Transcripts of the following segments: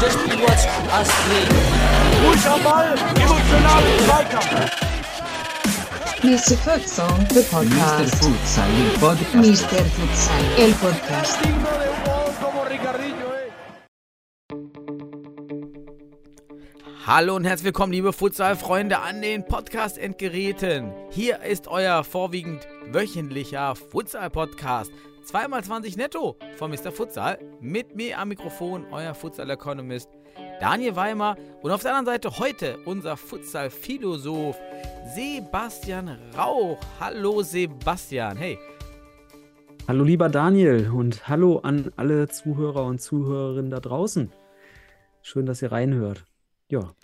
Der Astrid. Ball, emotional Zweikampf. Mr. Futsal, the Mr. podcast. Futsal, el podcast. Mr. Futsal, el podcast. Hallo und herzlich willkommen, liebe Futsal-Freunde an den Podcast-Endgeräten. Hier ist euer vorwiegend wöchentlicher Futsal-Podcast. 2x20 netto von Mr. Futsal. Mit mir am Mikrofon euer Futsal-Economist Daniel Weimer. Und auf der anderen Seite heute unser Futsal-Philosoph Sebastian Rauch. Hallo Sebastian, hey. Hallo lieber Daniel und hallo an alle Zuhörer und Zuhörerinnen da draußen. Schön, dass ihr reinhört. Ja.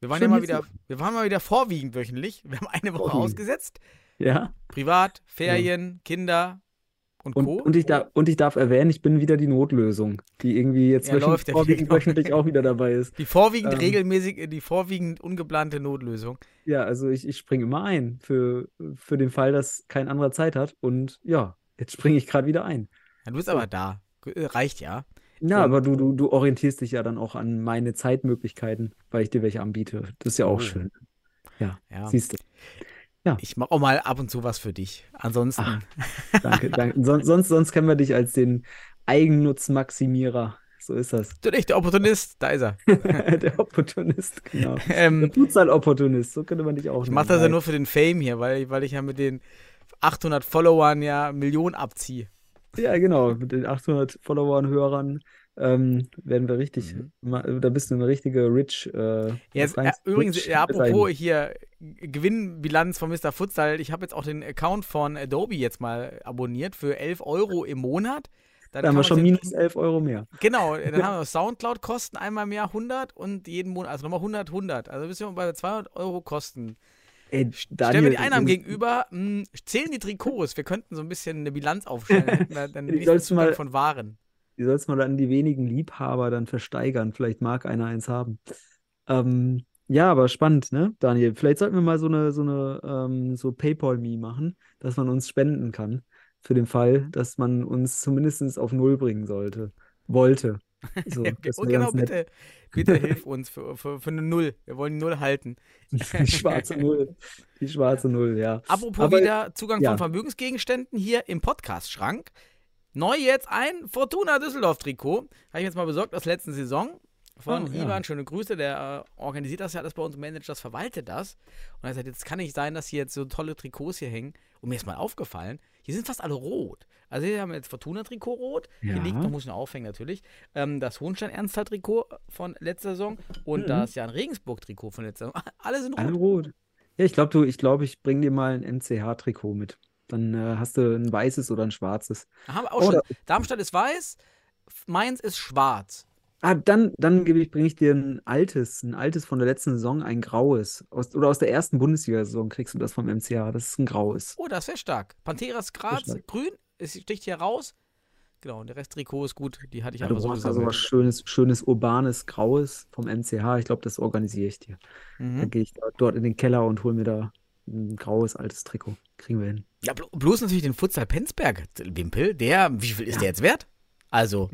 Wir waren Schön, ja mal wieder, wir waren mal wieder vorwiegend wöchentlich. Wir haben eine Woche Vorwiegend. ausgesetzt. Ja. Privat, Ferien, Kinder und Und, Co. und, ich darf, und ich darf erwähnen, ich bin wieder die Notlösung, die irgendwie jetzt Ja, wöchentlich, ja vorwiegend wöchentlich auch wieder dabei ist. Die vorwiegend Ähm. regelmäßig, die vorwiegend ungeplante Notlösung. Ja, also ich, ich springe immer ein für, für den Fall, dass kein anderer Zeit hat. Und ja, jetzt springe ich gerade wieder ein. Ja, du bist aber da. Äh, Reicht ja. Ja, Und- aber du, du, du orientierst dich ja dann auch an meine Zeitmöglichkeiten, weil ich dir welche anbiete. Das ist ja auch Oh. schön. Ja, Ja. siehst du. Ich mache auch mal ab und zu was für dich. Ansonsten. Ach. Danke, danke. Son, sonst, sonst kennen wir dich als den Eigennutzmaximierer. So ist das. Du nicht, der Opportunist, da ist er. Der Opportunist, genau. Der Ähm, Futsal-Opportunist, so könnte man dich auch ich mache das ja nur für den Fame hier, weil, weil ich ja mit den 800 Followern ja Millionen abziehe. Ja, genau. Mit den 800 Followern, Hörern ähm, werden wir richtig, Mhm. da bist du eine richtige Rich. Äh, Jetzt, äh, übrigens, Rich ja, apropos hier Gewinnbilanz von Mr. Futsal. Ich habe jetzt auch den Account von Adobe jetzt mal abonniert für 11 Euro im Monat. Dann Da haben wir schon minus 11 Euro mehr. Genau, dann haben wir Soundcloud-Kosten einmal im Jahr 100 und jeden Monat, also nochmal 100, 100. Also bist du bei 200 Euro Kosten. Ey, Stellen Daniel, wir die Einnahmen gegenüber, mh, zählen die Trikots. Wir könnten so ein bisschen eine Bilanz aufstellen. dann Die sollst du mal- von Waren. Die sollst mal an die wenigen Liebhaber dann versteigern. Vielleicht mag einer eins haben. Ähm, ja, aber spannend, ne, Daniel? Vielleicht sollten wir mal so eine, so eine, ähm, so PayPal-Me machen, dass man uns spenden kann. Für den Fall, dass man uns zumindest auf Null bringen sollte. Wollte. So, das Und wäre genau, nett. bitte, bitte hilf uns für, für, für eine Null. Wir wollen die Null halten. Die schwarze Null. Die schwarze Null, ja. Apropos Aber- wieder Zugang ja. von Vermögensgegenständen hier im Podcast-Schrank. Neu jetzt ein Fortuna Düsseldorf-Trikot. Habe ich jetzt mal besorgt aus letzten Saison. Von Oh, ja. Ivan, schöne Grüße, der äh, organisiert das ja alles bei uns, managt das, verwaltet das. Und er gesagt, jetzt kann nicht sein, dass hier jetzt so tolle Trikots hier hängen. Und mir ist mal aufgefallen, hier sind fast alle rot. Also hier haben wir jetzt Fortuna-Trikot rot. Hier Ja. liegt, man muss ihn aufhängen natürlich, ähm, das Hohenstein-Ernsthal-Trikot von letzter Saison und Mhm. das Jan Regensburg-Trikot von letzter Saison. Alle sind Alle rot. rot. Ja, ich glaube, du, ich glaube, ich bringe dir mal ein MCH-Trikot mit. Dann äh, hast du ein weißes oder ein schwarzes. Haben wir auch Oder- schon. Darmstadt ist weiß, Mainz ist schwarz. Ah, dann, dann gebe ich, bringe ich dir ein altes, ein altes von der letzten Saison, ein graues. Aus, oder aus der ersten Bundesliga-Saison kriegst du das vom MCH. Das ist ein graues. Oh, das wäre stark. Panteras Graz, stark. grün, es sticht hier raus. Genau, und der Rest Trikot ist gut. Die hatte ich Ja, du einfach so brauchst also gesammelt. was Schönes, schönes, urbanes, graues vom MCH. Ich glaube, das organisiere ich dir. Dann Mhm. gehe ich dort in den Keller und hole mir da ein graues, altes Trikot. Kriegen wir hin. Ja, blo- bloß natürlich den Futsal Penzberg-Wimpel. Der, wie viel ist der jetzt wert? Also,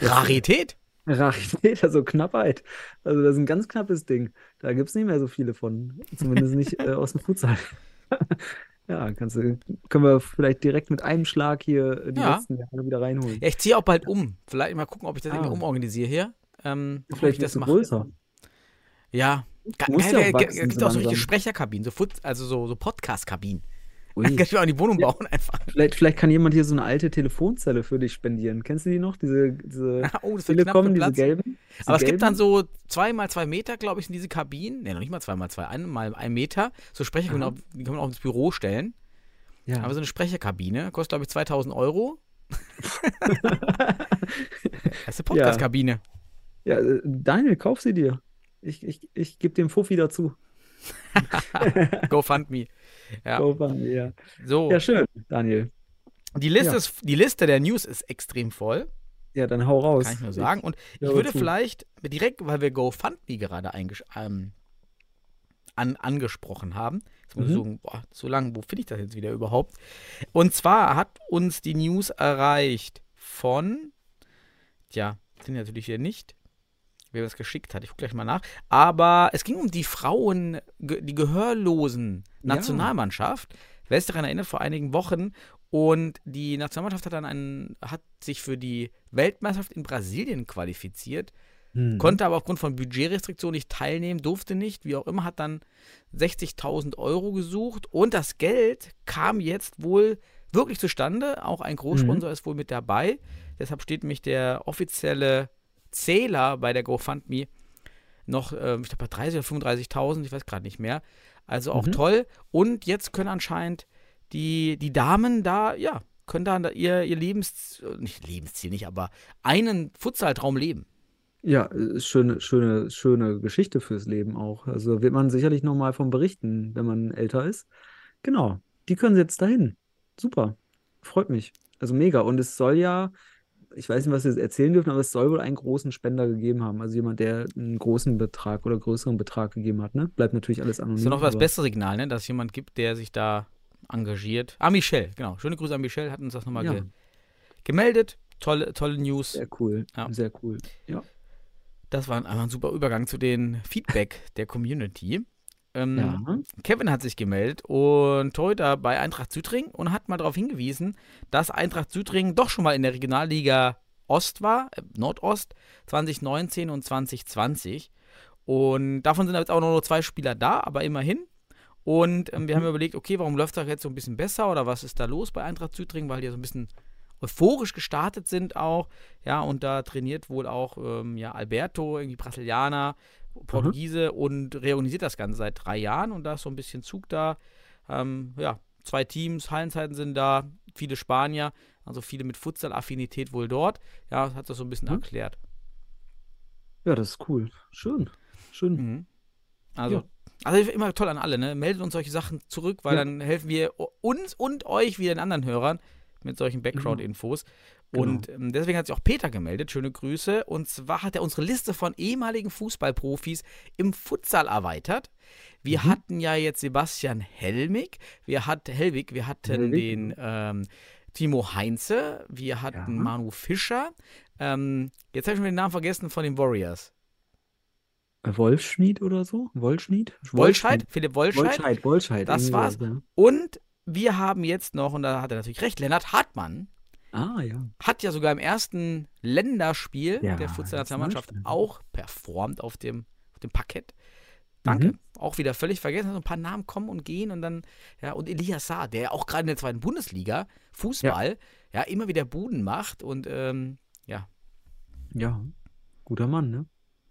Rarität. Rarität, also Knappheit. Also das ist ein ganz knappes Ding. Da gibt es nicht mehr so viele von. Zumindest nicht äh, aus dem Futsal. Ja, kannst du, können wir vielleicht direkt mit einem Schlag hier äh, die Ja. letzten Jahre wieder reinholen. Ja, ich ziehe auch bald um. Vielleicht mal gucken, ob ich das Ah. irgendwie umorganisiere hier. Ähm, Vielleicht ich das mache. größer. Ja. Ge geil, wachsen gibt so auch so richtige. Sprecherkabinen, so, Fut also so, so Podcast-Kabinen. Ui. Kann ich mir auch in die Wohnung Ja. bauen einfach. Vielleicht, vielleicht kann jemand hier so eine alte Telefonzelle für dich spendieren. Kennst du die noch? Diese, diese Oh, das Telekom, diese gelben? Diese Aber es gibt dann so zwei mal zwei Meter, glaube ich, sind diese Kabinen. Ne, noch nicht mal zwei mal zwei, einmal ein Meter. So Sprecher auch, die kann man auch ins Büro stellen. Ja. Aber so eine Sprecherkabine kostet, glaube ich, 2000 Euro. Das ist eine Podcast-Kabine. ja, äh, Daniel, kauf sie dir. Ich, ich, ich gebe dem Fuffi dazu. GoFundMe. Ja. Kauf an, ja. So, ja, schön, Daniel. die, Liste ja. ist, die Liste der News ist extrem voll, Ja, dann hau raus. kann ich nur sagen. Und ich höre würde zu. vielleicht direkt, weil wir GoFundMe gerade ähm, an, angesprochen haben. Jetzt muss ich sagen, boah, so lange, wo finde ich das jetzt wieder überhaupt? Und zwar hat uns die News erreicht von, tja, sind natürlich hier nicht, wer das geschickt hat. Ich gucke gleich mal nach. Aber es ging um die Frauen, die gehörlosen Ja. Nationalmannschaft. Wer sich daran erinnert, vor einigen Wochen. Und die Nationalmannschaft hat dann einen, hat sich für die Weltmeisterschaft in Brasilien qualifiziert, Hm. konnte aber aufgrund von Budgetrestriktionen nicht teilnehmen, durfte nicht, wie auch immer, hat dann 60.000 Euro gesucht und das Geld kam jetzt wohl wirklich zustande. Auch ein Großsponsor ist wohl mit dabei. Deshalb steht nämlich der offizielle Zähler bei der GoFundMe noch, ähm, ich glaube, bei 30 oder 35.000, ich weiß gerade nicht mehr. Also auch Mhm. toll. Und jetzt können anscheinend die, die Damen da, ja, können da ihr, ihr Lebens, nicht Lebensziel nicht, aber einen Futsaltraum leben. Ja, schöne, schöne, schöne Geschichte fürs Leben auch. Also wird man sicherlich nochmal von berichten, wenn man älter ist. Genau, die können jetzt dahin. Super, freut mich. Also mega. Und es soll ja, ich weiß nicht, was wir jetzt erzählen dürfen, aber es soll wohl einen großen Spender gegeben haben. Also jemand, der einen großen Betrag oder größeren Betrag gegeben hat, ne? Bleibt natürlich alles anonym. Das ist ja noch das beste Signal, ne? dass es jemand gibt, der sich da engagiert. Ah, Michelle, genau. Schöne Grüße an Michelle, hat uns das nochmal Ja. ge gemeldet. Tolle, tolle News. Sehr cool, Ja. sehr cool. Ja. Das war einfach ein super Übergang zu den Feedback der Community. Ähm, Ja. Kevin hat sich gemeldet und Torhüter bei Eintracht Südring und hat mal darauf hingewiesen, dass Eintracht Südring doch schon mal in der Regionalliga Ost war, äh, Nordost, 2019 und 2020. Und davon sind jetzt auch nur zwei Spieler da, aber immerhin. Und ähm, wir haben überlegt, okay, warum läuft das jetzt so ein bisschen besser oder was ist da los bei Eintracht Südring, weil die ja so ein bisschen euphorisch gestartet sind auch. Ja, und da trainiert wohl auch ähm, ja, Alberto, irgendwie Brasilianer, Portugiese und reorganisiert das Ganze seit drei Jahren und da ist so ein bisschen Zug da. Ähm, ja, zwei Teams, Hallenzeiten sind da, viele Spanier, also viele mit Futsal-Affinität wohl dort. Ja, hat das so ein bisschen Mhm. erklärt. Ja, das ist cool. Schön. Schön. Mhm. Also, Ja. also immer toll an alle, ne? Meldet uns solche Sachen zurück, weil Ja. dann helfen wir uns und euch wie den anderen Hörern mit solchen Background-Infos. Genau. Und ähm, deswegen hat sich auch Peter gemeldet. Schöne Grüße. Und zwar hat er unsere Liste von ehemaligen Fußballprofis im Futsal erweitert. Wir Mhm. hatten ja jetzt Sebastian Helmig, wir hatten Helwig, wir hatten Helwig, den ähm, Timo Heinze, wir hatten Ja. Manu Fischer. Ähm, jetzt habe ich schon den Namen vergessen von den Warriors. Äh, Wolfschmied oder so? Wollschmied? Wolscheid, Philipp Wolscheid. Wolscheid, Wolscheid. Das war's. ja. Und wir haben jetzt noch, und da hat er natürlich recht, Lennart Hartmann Ah, ja. hat ja sogar im ersten Länderspiel Ja, der Futsal-Nationalmannschaft auch performt auf dem, auf dem Parkett. Danke. Mhm. Auch wieder völlig vergessen. So ein paar Namen kommen und gehen und dann, ja, und Elias Saar, der ja auch gerade in der zweiten Bundesliga Fußball, ja, immer wieder Buden macht und, ähm, ja. Ja, guter Mann, ne?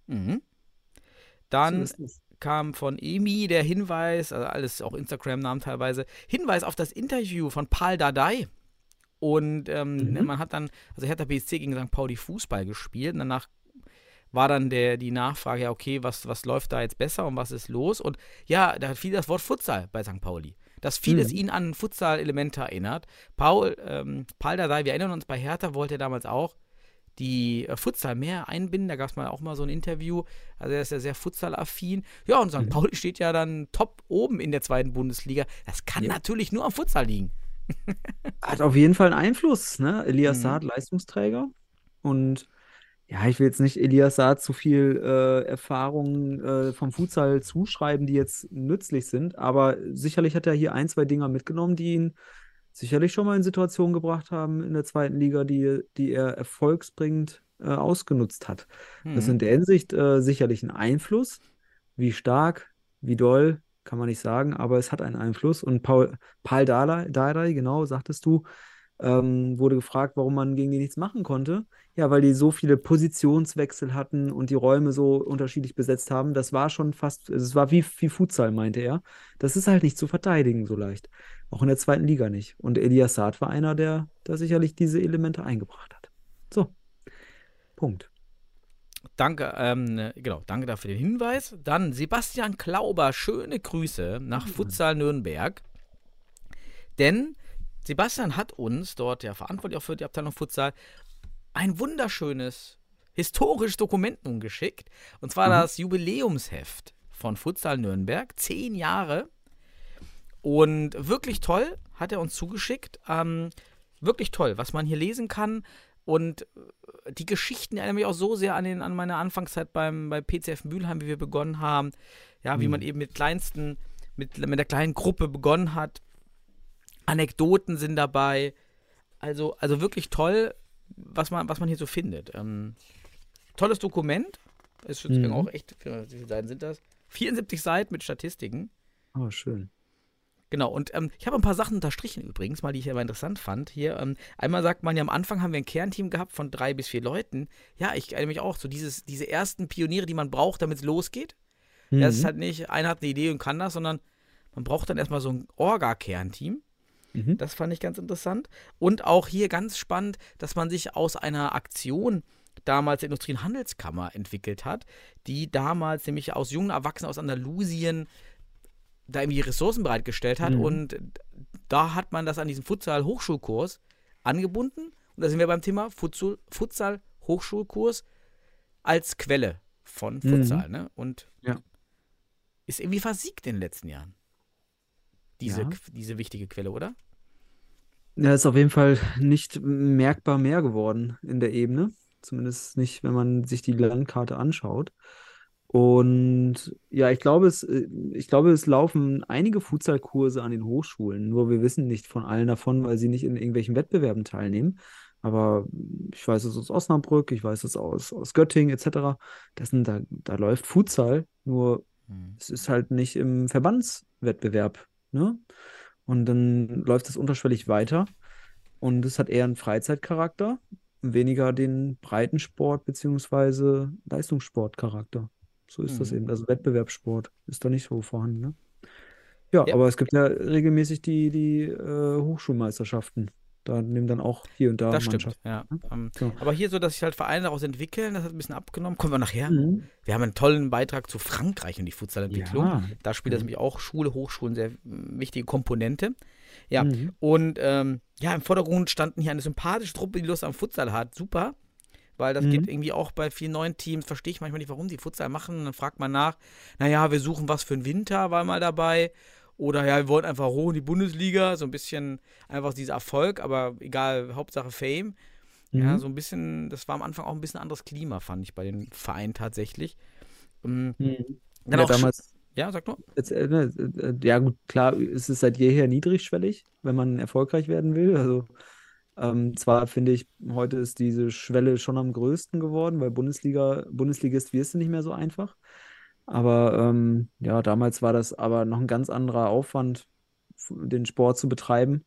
Mhm. So Dann es. kam von Emi der Hinweis, also alles auch Instagram-Namen teilweise, Hinweis auf das Interview von Paul Dardai. Und ähm, Mhm. man hat dann, also Hertha BSC gegen St. Pauli Fußball gespielt und danach war dann der, die Nachfrage, ja, okay, was, was läuft da jetzt besser und was ist los? Und ja, da fiel das Wort Futsal bei St. Pauli. Dass vieles Mhm. ihn an Futsal-Elemente erinnert. Paul, ähm, Paul Dardai, wir erinnern uns, bei Hertha wollte er damals auch die äh, Futsal mehr einbinden. Da gab es mal auch mal so ein Interview. Also er ist ja sehr Futsal-affin. Ja, und St. Mhm. Pauli steht ja dann top oben in der zweiten Bundesliga. Das kann Ja. natürlich nur am Futsal liegen. Hat auf jeden Fall einen Einfluss, ne? Elias Mhm. Saad, Leistungsträger. Und ja, ich will jetzt nicht Elias Saad zu viel äh, Erfahrung äh, vom Futsal zuschreiben, die jetzt nützlich sind, aber sicherlich hat er hier ein, zwei Dinger mitgenommen, die ihn sicherlich schon mal in Situationen gebracht haben in der zweiten Liga, die, die er erfolgsbringend äh, ausgenutzt hat. Das ist Mhm. in der Hinsicht äh, sicherlich ein Einfluss. Wie stark, wie doll, kann man nicht sagen, aber es hat einen Einfluss. Und Paul, Paul Dardai, genau, sagtest du, ähm, wurde gefragt, warum man gegen die nichts machen konnte. Ja, weil die so viele Positionswechsel hatten und die Räume so unterschiedlich besetzt haben. Das war schon fast, also es war wie, wie Futsal, meinte er. Das ist halt nicht zu verteidigen so leicht. Auch in der zweiten Liga nicht. Und Elias Saad war einer, der da sicherlich diese Elemente eingebracht hat. So. Punkt. Danke, ähm, genau, danke dafür den Hinweis. Dann Sebastian Klauber, schöne Grüße nach Futsal Nürnberg. Denn Sebastian hat uns dort ja verantwortlich auch für die Abteilung Futsal ein wunderschönes historisches Dokument nun geschickt. Und zwar Mhm. das Jubiläumsheft von Futsal Nürnberg. Zehn Jahre. Und wirklich toll, hat er uns zugeschickt. Ähm, wirklich toll, was man hier lesen kann. Und äh, die Geschichten erinnern mich auch so sehr an, den, an meine Anfangszeit beim, bei PCF Mülheim, wie wir begonnen haben. Ja, wie Mhm. man eben mit kleinsten, mit, mit der kleinen Gruppe begonnen hat. Anekdoten sind dabei. Also, also wirklich toll, was man, was man hier so findet. Ähm, tolles Dokument. Ist Mhm. auch echt, wie viele Seiten sind das? 74 Seiten mit Statistiken. Oh, schön. Genau, und ähm, ich habe ein paar Sachen unterstrichen übrigens, mal die ich aber interessant fand. Hier, ähm, einmal sagt man ja, am Anfang haben wir ein Kernteam gehabt von drei bis vier Leuten. Ja, ich erinnere mich auch, so dieses, diese ersten Pioniere, die man braucht, damit es losgeht. Ja, es ist Mhm. halt nicht, einer hat eine Idee und kann das, sondern man braucht dann erstmal so ein Orga-Kernteam. Mhm. Das fand ich ganz interessant. Und auch hier ganz spannend, dass man sich aus einer Aktion damals der Industrie- und Handelskammer entwickelt hat, die damals nämlich aus jungen Erwachsenen aus Andalusien da irgendwie Ressourcen bereitgestellt hat. Mhm. Und da hat man das an diesen Futsal-Hochschulkurs angebunden. Und da sind wir beim Thema Futsal- Futsal-Hochschulkurs als Quelle von Futsal. Ne? Und Ja. ist irgendwie versiegt in den letzten Jahren. Diese, Ja. diese wichtige Quelle, oder? Ja, ist auf jeden Fall nicht merkbar mehr geworden in der Ebene. Zumindest nicht, wenn man sich die Landkarte anschaut. Und ja, ich glaube, es, äh, ich glaube, es laufen einige Futsalkurse an den Hochschulen, nur wir wissen nicht von allen davon, weil sie nicht in irgendwelchen Wettbewerben teilnehmen. Aber ich weiß es aus Osnabrück, ich weiß es aus, aus Göttingen etc. Das sind, da, da läuft Futsal, nur Hm. es ist halt nicht im Verbandswettbewerb, ne? Und dann läuft es unterschwellig weiter und es hat eher einen Freizeitcharakter, weniger den Breitensport- bzw. Leistungssportcharakter. So ist das Mhm. eben. Also Wettbewerbssport ist da nicht so vorhanden, ne? Ja, Ja. aber es gibt ja regelmäßig die, die äh, Hochschulmeisterschaften. Da nehmen dann auch hier und da Das stimmt, ja. Ähm, So. Aber hier so, dass sich halt Vereine daraus entwickeln, das hat ein bisschen abgenommen. Kommen wir nachher. Mhm. Wir haben einen tollen Beitrag zu Frankreich und die Futsalentwicklung. Ja. Da spielt das Mhm. nämlich auch Schule, Hochschulen sehr mm, wichtige Komponente. Ja, Mhm. und ähm, ja, im Vordergrund standen hier eine sympathische Truppe, die Lust am Futsal hat. Super. Weil das Mhm. geht irgendwie auch bei vielen neuen Teams, verstehe ich manchmal nicht, warum die Futsal machen. Dann fragt man nach, naja, wir suchen was für den Winter, war mal dabei. Oder ja, wir wollen einfach hoch in die Bundesliga, so ein bisschen einfach dieser Erfolg, aber egal, Hauptsache Fame. Ja, Mhm. so ein bisschen, das war am Anfang auch ein bisschen anderes Klima, fand ich bei den Vereinen tatsächlich. Ähm, Mhm. Dann Ja, auch damals, ja, sag nur. Äh, ne, äh, ja, gut, klar, ist es seit jeher niedrigschwellig, wenn man erfolgreich werden will. Also, ähm, zwar finde ich, heute ist diese Schwelle schon am größten geworden, weil Bundesliga, Bundesligist wirst du nicht mehr so einfach. Aber ähm, ja, damals war das aber noch ein ganz anderer Aufwand, den Sport zu betreiben.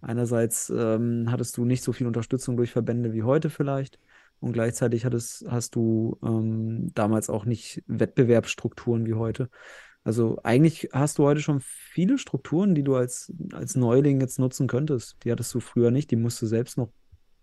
Einerseits ähm, hattest du nicht so viel Unterstützung durch Verbände wie heute vielleicht. Und gleichzeitig hattest, hast du ähm, damals auch nicht Wettbewerbsstrukturen wie heute. Also eigentlich hast du heute schon viele Strukturen, die du als, als Neuling jetzt nutzen könntest. Die hattest du früher nicht, die musst du selbst noch,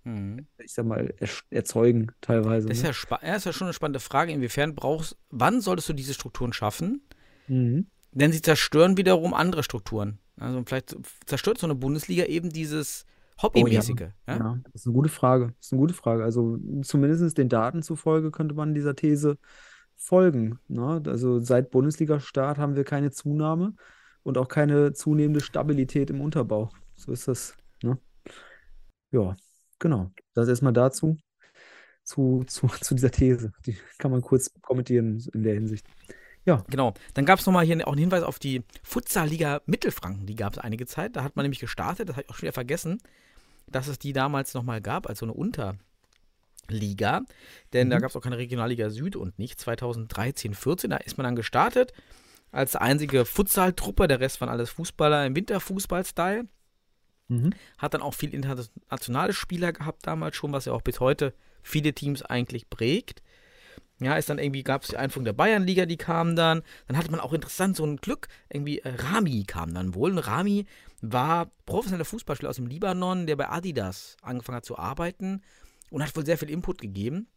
Mhm. ich sag mal, erzeugen teilweise. Das ist ne? ja, spa- ja, ist ja schon eine spannende Frage. Inwiefern brauchst, wann solltest du diese Strukturen schaffen? Mhm. Denn sie zerstören wiederum andere Strukturen. Also vielleicht zerstört so eine Bundesliga eben dieses Hobbymäßige. ja. Ja, das ist eine gute Frage. Das ist eine gute Frage. Also zumindest den Daten zufolge könnte man dieser These folgen. Ne? Also seit Bundesliga-Start haben wir keine Zunahme und auch keine zunehmende Stabilität im Unterbau. So ist das. Ne? Ja, genau. Das erstmal dazu, zu, zu, zu dieser These. Die kann man kurz kommentieren in der Hinsicht. Genau. Dann gab es nochmal hier auch einen Hinweis auf die Futsal-Liga Mittelfranken. Die gab es einige Zeit. Da hat man nämlich gestartet, das habe ich auch schon wieder vergessen, dass es die damals nochmal gab, als so eine Unterliga. Denn da Mhm. gab es auch keine Regionalliga Süd und nicht. 2013, 14, da ist man dann gestartet als einzige Futsal-Truppe. Der Rest waren alles Fußballer im Winterfußball-Style. Mhm. Hat dann auch viel internationale Spieler gehabt damals schon, was ja auch bis heute viele Teams eigentlich prägt. Ja, ist dann irgendwie, gab es die Einführung der Bayernliga, die kam dann. Dann hatte man auch interessant so ein Glück, irgendwie äh, Rami kam dann wohl. Und Rami war professioneller Fußballspieler aus dem Libanon, der bei Adidas angefangen hat zu arbeiten und hat wohl sehr viel Input gegeben.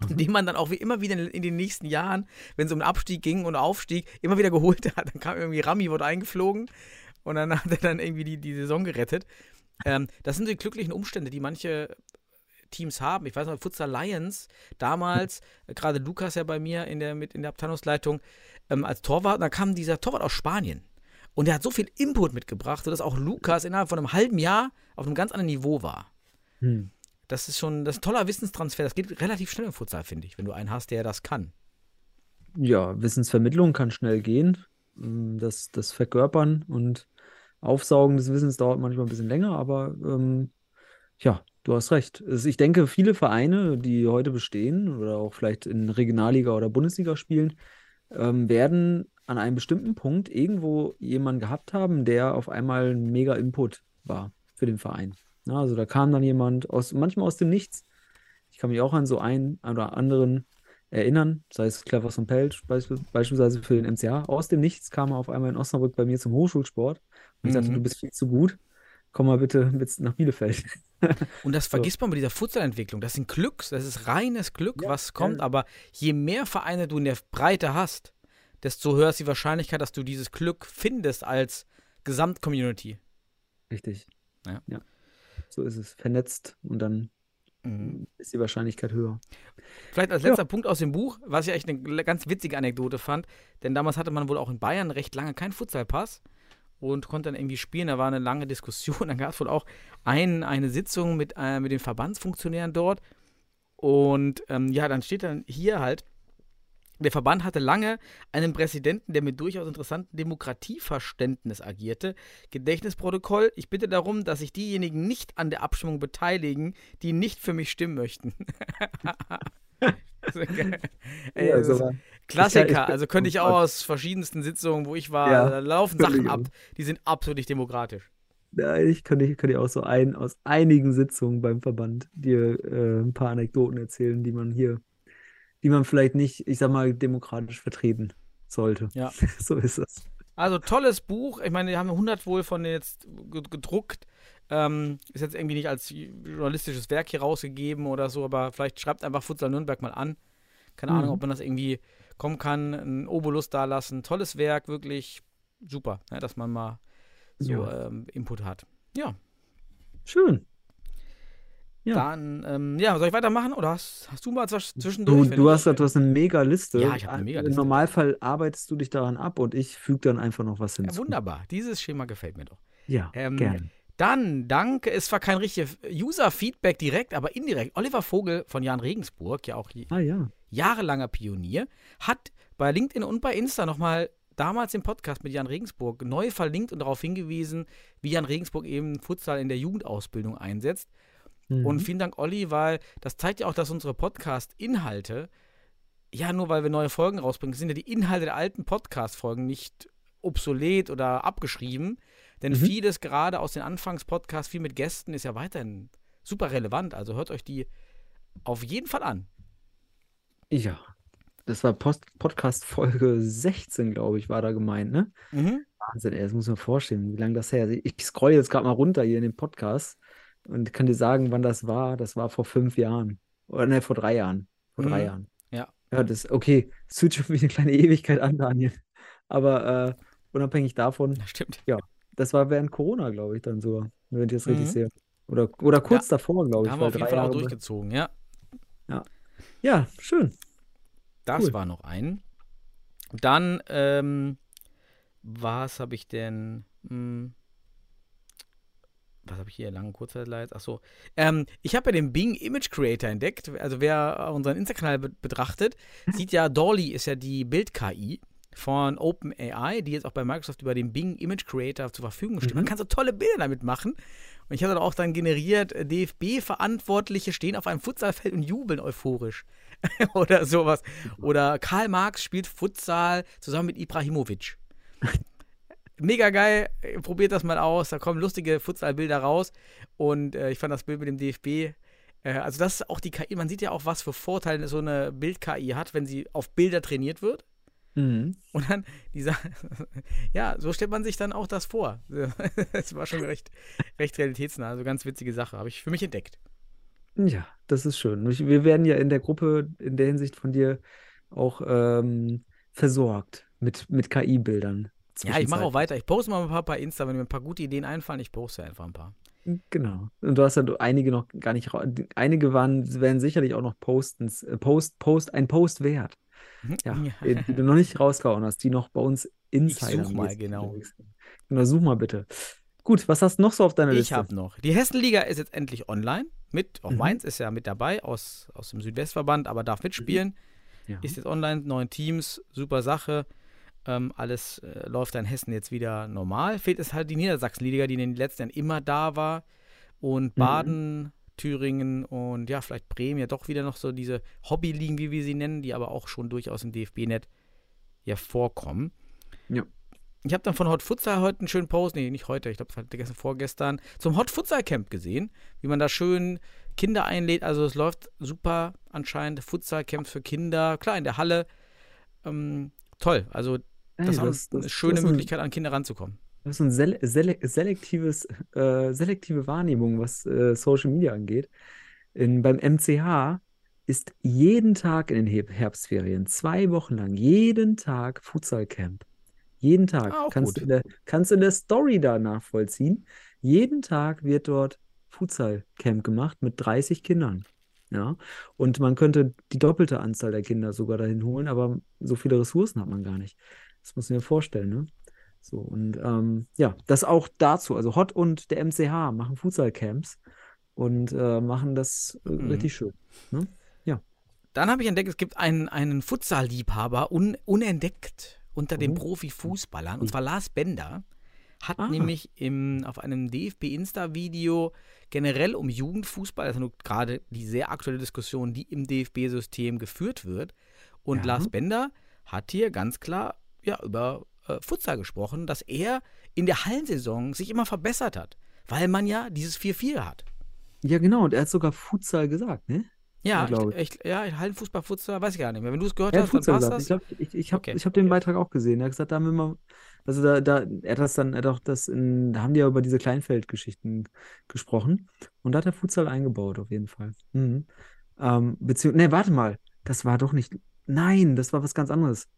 Und den man dann auch wie immer wieder in, den nächsten Jahren, wenn es um den Abstieg ging und Aufstieg, immer wieder geholt hat. Dann kam irgendwie Rami, wurde eingeflogen und dann hat er dann irgendwie die, die Saison gerettet. Ähm, das sind die glücklichen Umstände, die manche Teams haben. Ich weiß noch, Futsal Lions, damals, gerade Lukas ja bei mir in der, mit in der Abteilungsleitung, ähm, als Torwart. Und da kam dieser Torwart aus Spanien. Und der hat so viel Input mitgebracht, sodass auch Lukas innerhalb von einem halben Jahr auf einem ganz anderen Niveau war. Hm. Das ist schon das ist ein toller Wissenstransfer. Das geht relativ schnell im Futsal, finde ich, wenn du einen hast, der das kann. Ja, Wissensvermittlung kann schnell gehen. Das, das Verkörpern und Aufsaugen des Wissens dauert manchmal ein bisschen länger, aber ähm, ja, du hast recht. Ich denke, viele Vereine, die heute bestehen oder auch vielleicht in Regionalliga oder Bundesliga spielen, ähm, werden an einem bestimmten Punkt irgendwo jemanden gehabt haben, der auf einmal ein mega Input war für den Verein. Na, also da kam dann jemand aus, manchmal aus dem Nichts. Ich kann mich auch an so einen oder anderen erinnern, sei es Clever und Pelch, beisp beispielsweise für den MCA. Aus dem Nichts kam er auf einmal in Osnabrück bei mir zum Hochschulsport. Und ich Mhm. du bist viel zu gut. Komm mal bitte mit nach Bielefeld. Und das So. vergisst man bei dieser Futsalentwicklung. Das sind Glücks, das ist reines Glück, Ja, was kommt. ja. Aber je mehr Vereine du in der Breite hast, desto höher ist die Wahrscheinlichkeit, dass du dieses Glück findest als Gesamtcommunity. Richtig. Ja. Ja. So ist es. Vernetzt und dann ist die Wahrscheinlichkeit höher. Vielleicht als Ja. letzter Punkt aus dem Buch, was ich echt eine ganz witzige Anekdote fand, denn damals hatte man wohl auch in Bayern recht lange keinen Futsalpass und konnte dann irgendwie spielen. Da war eine lange Diskussion. Dann gab es wohl auch ein, eine Sitzung mit, äh, mit den Verbandsfunktionären dort. Und ähm, ja, dann steht dann hier halt, der Verband hatte lange einen Präsidenten, der mit durchaus interessantem Demokratieverständnis agierte. Gedächtnisprotokoll, ich bitte darum, dass sich diejenigen nicht an der Abstimmung beteiligen, die nicht für mich stimmen möchten. Ey, Ja, das ist so war- Klassiker, ich kann- also könnte ich auch aus verschiedensten Sitzungen, wo ich war, Ja, da laufen Sachen ab, die sind absolut nicht demokratisch. Ja, ich könnte, ich könnte auch so ein, aus einigen Sitzungen beim Verband dir äh, ein paar Anekdoten erzählen, die man hier, die man vielleicht nicht, ich sag mal, demokratisch vertreten sollte. Ja. So ist es. Also tolles Buch. Ich meine, wir haben 100 wohl von jetzt ge- gedruckt. Ähm, ist jetzt irgendwie nicht als journalistisches Werk hier rausgegeben oder so, aber vielleicht schreibt einfach Futsal Nürnberg mal an. Keine Mhm. Ahnung, ob man das irgendwie kommen kann. Ein Obolus da lassen. Tolles Werk, wirklich super, ne, dass man mal so Ja. ähm, Input hat. Ja, Schön. Ja. dann, ähm, ja, soll ich weitermachen oder hast, hast du mal was Du, zwischendurch? du ich- hast, du hast eine mega Liste. Ja, ich hab eine Mega-Liste. Im Normalfall arbeitest du dich daran ab und ich füge dann einfach noch was Ja, hinzu. wunderbar. Dieses Schema gefällt mir doch. Ja, Ähm, gerne. Dann, danke, es war kein richtiges User-Feedback direkt, aber indirekt. Oliver Vogel von Jan Regensburg, ja auch Ah ja. jahrelanger Pionier, hat bei LinkedIn und bei Insta nochmal damals den Podcast mit Jan Regensburg neu verlinkt und darauf hingewiesen, wie Jan Regensburg eben Futsal in der Jugendausbildung einsetzt. Mhm. Und vielen Dank, Olli, weil das zeigt ja auch, dass unsere Podcast-Inhalte, ja, nur weil wir neue Folgen rausbringen, sind ja die Inhalte der alten Podcast-Folgen nicht obsolet oder abgeschrieben. Denn Mhm. vieles gerade aus den Anfangspodcasts, viel mit Gästen, ist ja weiterhin super relevant. Also hört euch die auf jeden Fall an. Ja. Das war Post Podcast Folge 16, glaube ich, war da gemeint, ne? Mhm. Wahnsinn, ey, das muss man vorstellen, wie lange das her ist. Ich scroll jetzt gerade mal runter hier in den Podcast und kann dir sagen, wann das war. Das war vor fünf Jahren. Oder ne, vor drei Jahren. Vor drei Mhm. Jahren. Ja. Ja, das, okay, es fühlt sich schon wie eine kleine Ewigkeit an, Daniel. Aber äh, unabhängig davon, Das stimmt. das war während Corona, glaube ich, dann sogar, wenn ich das richtig Mhm. sehe. Oder, oder kurz davor, glaube Da ich, haben wir auf jeden drei Fall auch durchgezogen, ja. Ja, schön. Das Cool. war noch ein. Dann, ähm, was habe ich denn? Hm, was habe ich hier? Lange Kurzzeitleid. Achso. Ähm, ich habe ja den Bing Image Creator entdeckt. Also, wer unseren Insta-Kanal be betrachtet, sieht ja, Dolly ist ja die Bild-KI von OpenAI, die jetzt auch bei Microsoft über den Bing Image Creator zur Verfügung steht. Man Mhm. kann so tolle Bilder damit machen. Und ich habe dann auch dann generiert, äh, DFB-Verantwortliche stehen auf einem Futsalfeld und jubeln euphorisch. Oder sowas. Oder Karl Marx spielt Futsal zusammen mit Ibrahimovic. Mega geil, äh, probiert das mal aus. Da kommen lustige Futsalbilder raus. Und äh, ich fand das Bild mit dem DFB. Äh, also, das ist auch die KI. Man sieht ja auch, was für Vorteile so eine Bild-KI hat, wenn sie auf Bilder trainiert wird. Mhm. Und dann dieser, ja, so stellt man sich dann auch das vor. Das war schon recht, recht realitätsnah. Also ganz witzige Sache, habe ich für mich entdeckt. Ja, das ist schön. Wir werden ja in der Gruppe in der Hinsicht von dir auch ähm, versorgt mit, mit KI-Bildern. Ja, ich mache auch weiter. Ich poste mal ein paar bei Insta, wenn mir ein paar gute Ideen einfallen. Ich poste einfach ein paar. Genau. Und du hast ja einige noch gar nicht, einige waren, werden sicherlich auch noch postens, äh, Post, Post, ein Post wert. ja, Ja. die, du noch nicht rausgehauen hast, die noch bei uns Insider such mal, genau. Genau, such mal bitte. Gut, was hast du noch so auf deiner Ich Liste? habe noch. Die Hessenliga ist jetzt endlich online. Mit, auch Mhm. Mainz ist ja mit dabei aus, aus dem Südwestverband, aber darf mitspielen. Ja. Ist jetzt online, neun Teams, super Sache. Ähm, alles äh, läuft in Hessen jetzt wieder normal. Fehlt es halt die Niedersachsenliga, die in den letzten Jahren immer da war. Und Mhm. Baden, Thüringen und ja, vielleicht Bremen ja doch wieder noch so diese Hobbyligen, wie wir sie nennen, die aber auch schon durchaus im DFB-Net ja vorkommen. Ja. Ich habe dann von Hot Futsal heute einen schönen Post, nee, nicht heute, ich glaube, gestern, vorgestern, zum Hot Futsal Camp gesehen, wie man da schön Kinder einlädt. Also es läuft super anscheinend. Futsal Camps für Kinder, klar, in der Halle. Ähm, toll. Also Ey, das war das- eine das- schöne das ist ein- Möglichkeit, an Kinder ranzukommen. Das ist ein sele sele selektives, äh, selektive Wahrnehmung, was äh, Social Media angeht. In, beim MCH ist jeden Tag in den He- Herbstferien, zwei Wochen lang, jeden Tag Futsal-Camp. Jeden Tag. Ah, kannst du in der, kannst du in der Story da nachvollziehen. Jeden Tag wird dort Futsal-Camp gemacht mit 30 Kindern. Ja, und man könnte die doppelte Anzahl der Kinder sogar dahin holen, aber so viele Ressourcen hat man gar nicht. Das muss ich mir vorstellen, ne? So, und ähm, ja, das auch dazu. Also Hot und der MCH machen Futsal-Camps und äh, machen das äh, Mhm. richtig schön. Ne? Dann habe ich entdeckt, es gibt einen, einen Futsal-Liebhaber, un, unentdeckt unter den Oh. Profifußballern, und zwar Lars Bender. Hat Ah. nämlich im, auf einem DFB-Insta-Video generell um Jugendfußball, also gerade die sehr aktuelle Diskussion, die im DFB-System geführt wird. Und Ja. Lars Bender hat hier ganz klar ja, über äh, Futsal gesprochen, dass er in der Hallensaison sich immer verbessert hat, weil man ja dieses 4-4 hat. Ja, genau. Und er hat sogar Futsal gesagt, ne? Ja, Ja, ich, ich, ja, Hallenfußball, Futsal, weiß ich gar nicht mehr. Wenn du es gehört hat hast, dann Futsal gesagt. das. Ich ich, ich habe Okay. hab den Beitrag auch gesehen. Er hat gesagt, da haben wir mal, also da, da, er hat das dann, er hat auch das in, da haben die ja über diese Kleinfeldgeschichten gesprochen. Und da hat er Futsal eingebaut, auf jeden Fall. Mhm. Ähm, beziehungsweise, ne, warte mal. Das war doch nicht, nein, das war was ganz anderes.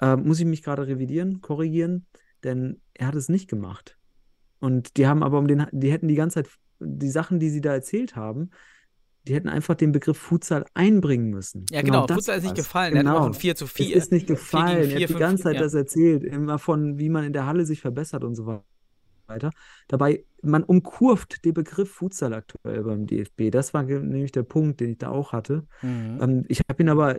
Ähm, muss ich mich gerade revidieren, korrigieren, denn er hat es nicht gemacht. Und die haben aber um den, die hätten die ganze Zeit, die Sachen, die sie da erzählt haben, die hätten einfach den Begriff Futsal einbringen müssen. Ja, genau. das Futsal ist nicht gefallen. Er hat Genau. von 4 zu 4. Es ist nicht 4 gefallen. gegen er 4, hat die 5, ganze Zeit ja. das erzählt, immer von, wie man in der Halle sich verbessert und so weiter. Dabei, man umkurvt den Begriff Futsal aktuell beim DFB. Das war nämlich der Punkt, den ich da auch hatte. Mhm. Ähm, ich habe ihn aber,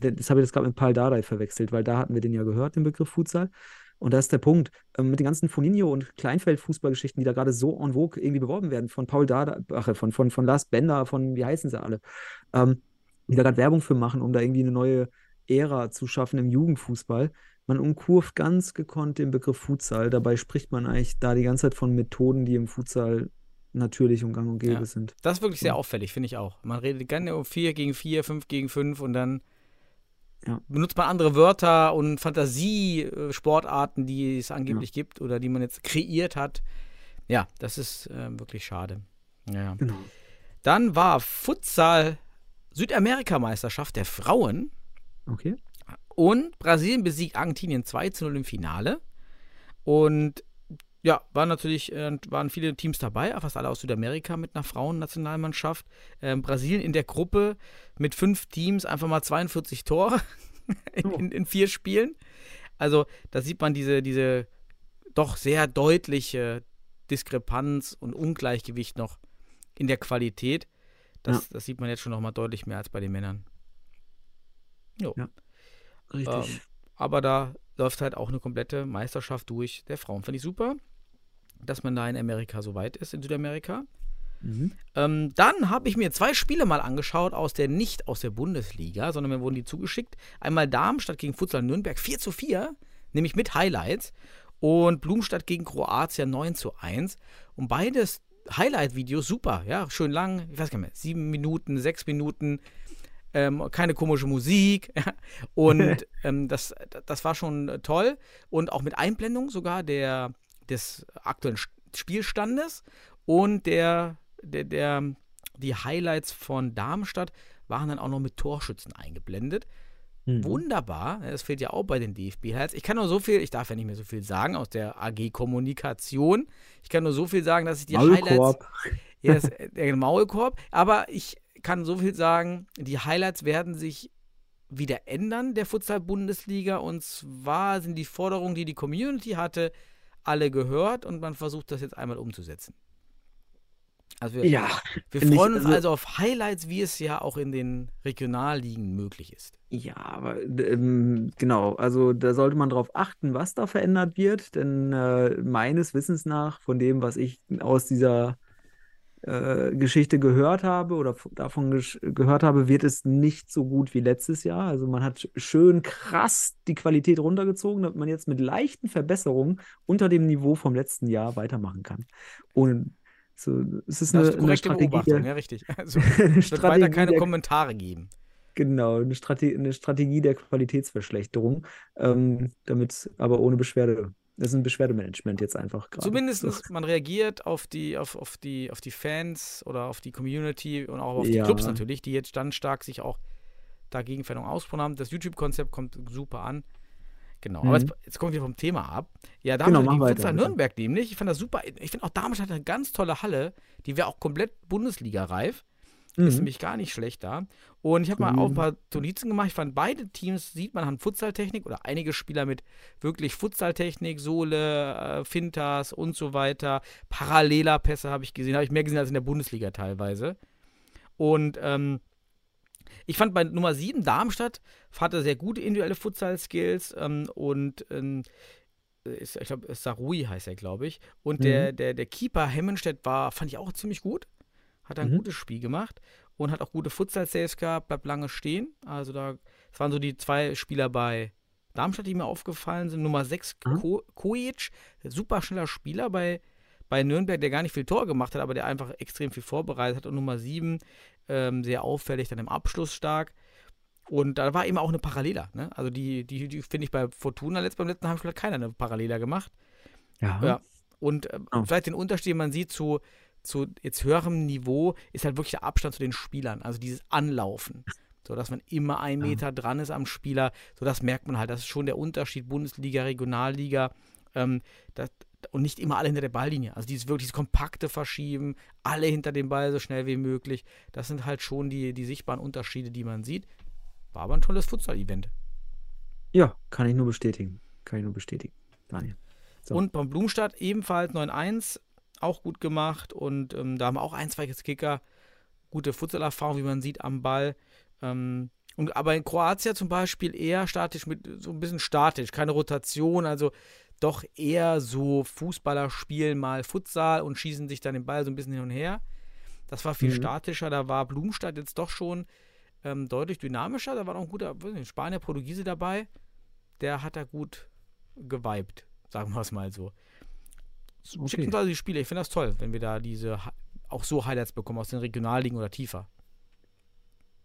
das habe ich jetzt gerade mit Paul Dardai verwechselt, weil da hatten wir den ja gehört, den Begriff Futsal. Und da ist der Punkt, ähm, mit den ganzen Foninho- und Kleinfeld-Fußballgeschichten, die da gerade so en vogue irgendwie beworben werden, von Paul Dardai, ach, von, von, von Lars Bender, von, wie heißen sie alle, ähm, die da gerade Werbung für machen, um da irgendwie eine neue Ära zu schaffen im Jugendfußball. Man umkurvt ganz gekonnt den Begriff Futsal. Dabei spricht man eigentlich da die ganze Zeit von Methoden, die im Futsal natürlich und gang und gäbe Ja. sind. Das ist wirklich sehr auffällig, finde ich auch. Man redet gerne um 4 gegen 4, 5 gegen 5 und dann Ja. benutzt man andere Wörter und Fantasie-Sportarten, die es angeblich gibt oder die man jetzt kreiert hat. Ja, das ist äh, wirklich schade. Ja, ja. Genau. Dann war Futsal Südamerikameisterschaft der Frauen Okay. und Brasilien besiegt Argentinien 2 zu 0 im Finale. Und ja, waren natürlich äh, waren viele Teams dabei, fast alle aus Südamerika mit einer Frauennationalmannschaft. Ähm, Brasilien in der Gruppe mit fünf Teams einfach mal 42 Tore in, in, in vier Spielen. Also da sieht man diese, diese doch sehr deutliche Diskrepanz und Ungleichgewicht noch in der Qualität. Das, das sieht man jetzt schon noch mal deutlich mehr als bei den Männern. Jo. Ja. Richtig. Ähm, aber da läuft halt auch eine komplette Meisterschaft durch der Frauen. Finde ich super, dass man da in Amerika so weit ist, in Südamerika. Mhm. Ähm, dann habe ich mir zwei Spiele mal angeschaut aus der, nicht aus der Bundesliga, sondern mir wurden die zugeschickt. Einmal Darmstadt gegen Futsal Nürnberg 4 zu 4, nämlich mit Highlights. Und Blumstadt gegen Kroatien 9 zu 1. Und beides Highlight-Videos super, ja, schön lang, ich weiß gar nicht mehr, sieben Minuten, sechs Minuten, ähm, keine komische Musik. und ähm, das, das war schon toll. Und auch mit Einblendung sogar der, des aktuellen Spielstandes und der, der, der, die Highlights von Darmstadt waren dann auch noch mit Torschützen eingeblendet. Mhm. Wunderbar, das fehlt ja auch bei den DFB-Highlights. Ich kann nur so viel, ich darf ja nicht mehr so viel sagen aus der AG Kommunikation. Ich kann nur so viel sagen, dass ich die Highlights Maulkorb. ja, das, der Maulkorb. Aber ich kann so viel sagen, die Highlights werden sich wieder ändern, der Futsal-Bundesliga. Und zwar sind die Forderungen, die die Community hatte, alle gehört und man versucht das jetzt einmal umzusetzen. Also wir, Ja, wir freuen uns also- also auf Highlights, wie es ja auch in den Regionalligen möglich ist. Ja, aber ähm, genau, also da sollte man darauf achten, was da verändert wird, denn äh, meines Wissens nach, von dem, was ich aus dieser äh, Geschichte gehört habe oder davon gehört habe, wird es nicht so gut wie letztes Jahr. Also man hat sch- schön krass die Qualität runtergezogen, damit man jetzt mit leichten Verbesserungen unter dem Niveau vom letzten Jahr weitermachen kann. Und so, es ist Das eine, ist eine Strategie Beobachtung, ja, richtig. Also es wird weiter keine der Kommentare geben. Genau, eine Strate eine Strategie der Qualitätsverschlechterung, ähm, damit aber ohne Beschwerde. Das ist ein Beschwerdemanagement jetzt einfach gerade. Zumindest So. man reagiert auf die, auf, auf, die, auf die Fans oder auf die Community und auch auf die Ja. Clubs natürlich, die jetzt dann stark sich auch dagegen Veränderungen ausgesprochen haben. Das YouTube-Konzept kommt super an. Genau. Aber Mhm. jetzt, jetzt kommen wir vom Thema ab. Ja, Genau, mach gegen weiter, bitte. Nürnberg nämlich. Ich fand das super. Ich finde auch Darmstadt hat eine ganz tolle Halle. Die wäre auch komplett Bundesliga-reif. Ist Mhm. nämlich gar nicht schlecht da. Und ich habe mal Mhm. auch ein paar Notizen gemacht. Ich fand, beide Teams sieht man haben Futsaltechnik oder einige Spieler mit wirklich Futsaltechnik, Sohle, äh, Fintas und so weiter. Paralleler Pässe habe ich gesehen. Habe ich mehr gesehen als in der Bundesliga teilweise. Und ähm, ich fand bei Nummer 7 Darmstadt hatte sehr gute individuelle Futsal-Skills ähm, und ähm, ist, ich glaube, Sarui heißt er, glaube ich. Und der, der, der Keeper Hemmenstedt war, fand ich auch ziemlich gut. Hat ein Mhm. gutes Spiel gemacht und hat auch gute Futsal-Saves gehabt, bleibt lange stehen. Also da, das waren so die zwei Spieler bei Darmstadt, die mir aufgefallen sind. Nummer 6, Mhm. Ko Kojic, super schneller Spieler bei, bei Nürnberg, der gar nicht viel Tor gemacht hat, aber der einfach extrem viel vorbereitet hat. Und Nummer 7, ähm, sehr auffällig, dann im Abschluss stark. Und da war eben auch eine Parallela. Ne? Also die, die, die finde ich bei Fortuna letzt, beim letzten Heimspiel hat keiner eine Parallela gemacht. Ja. Ja. Und äh, Oh. vielleicht den Unterschied, den man sieht zu, zu jetzt höherem Niveau, ist halt wirklich der Abstand zu den Spielern. Also dieses Anlaufen. So dass man immer ein Ja. Meter dran ist am Spieler. So das merkt man halt. Das ist schon der Unterschied Bundesliga, Regionalliga. Ähm, das, und nicht immer alle hinter der Balllinie. Also dieses wirklich dieses kompakte Verschieben, alle hinter dem Ball so schnell wie möglich. Das sind halt schon die, die sichtbaren Unterschiede, die man sieht. War aber ein tolles Futsal-Event. Ja, kann ich nur bestätigen. Kann ich nur bestätigen, Daniel. So. Und beim Blumenstadt ebenfalls 9-1, auch gut gemacht. Und ähm, da haben wir auch ein, zwei Kicker. Gute Futsal-Erfahrung, wie man sieht, am Ball. Ähm, und, aber in Kroatien zum Beispiel eher statisch, mit so ein bisschen statisch, keine Rotation, also doch eher so Fußballer spielen mal Futsal und schießen sich dann den Ball so ein bisschen hin und her. Das war viel Mhm. statischer, da war Blumenstadt jetzt doch schon ähm, deutlich dynamischer. Da war noch ein guter nicht, Spanier, Portugiese dabei. Der hat da gut geweibt, sagen wir es mal so. Okay. Schickt uns also die Spiele. Ich finde das toll, wenn wir da diese auch so Highlights bekommen aus den Regionalligen oder tiefer.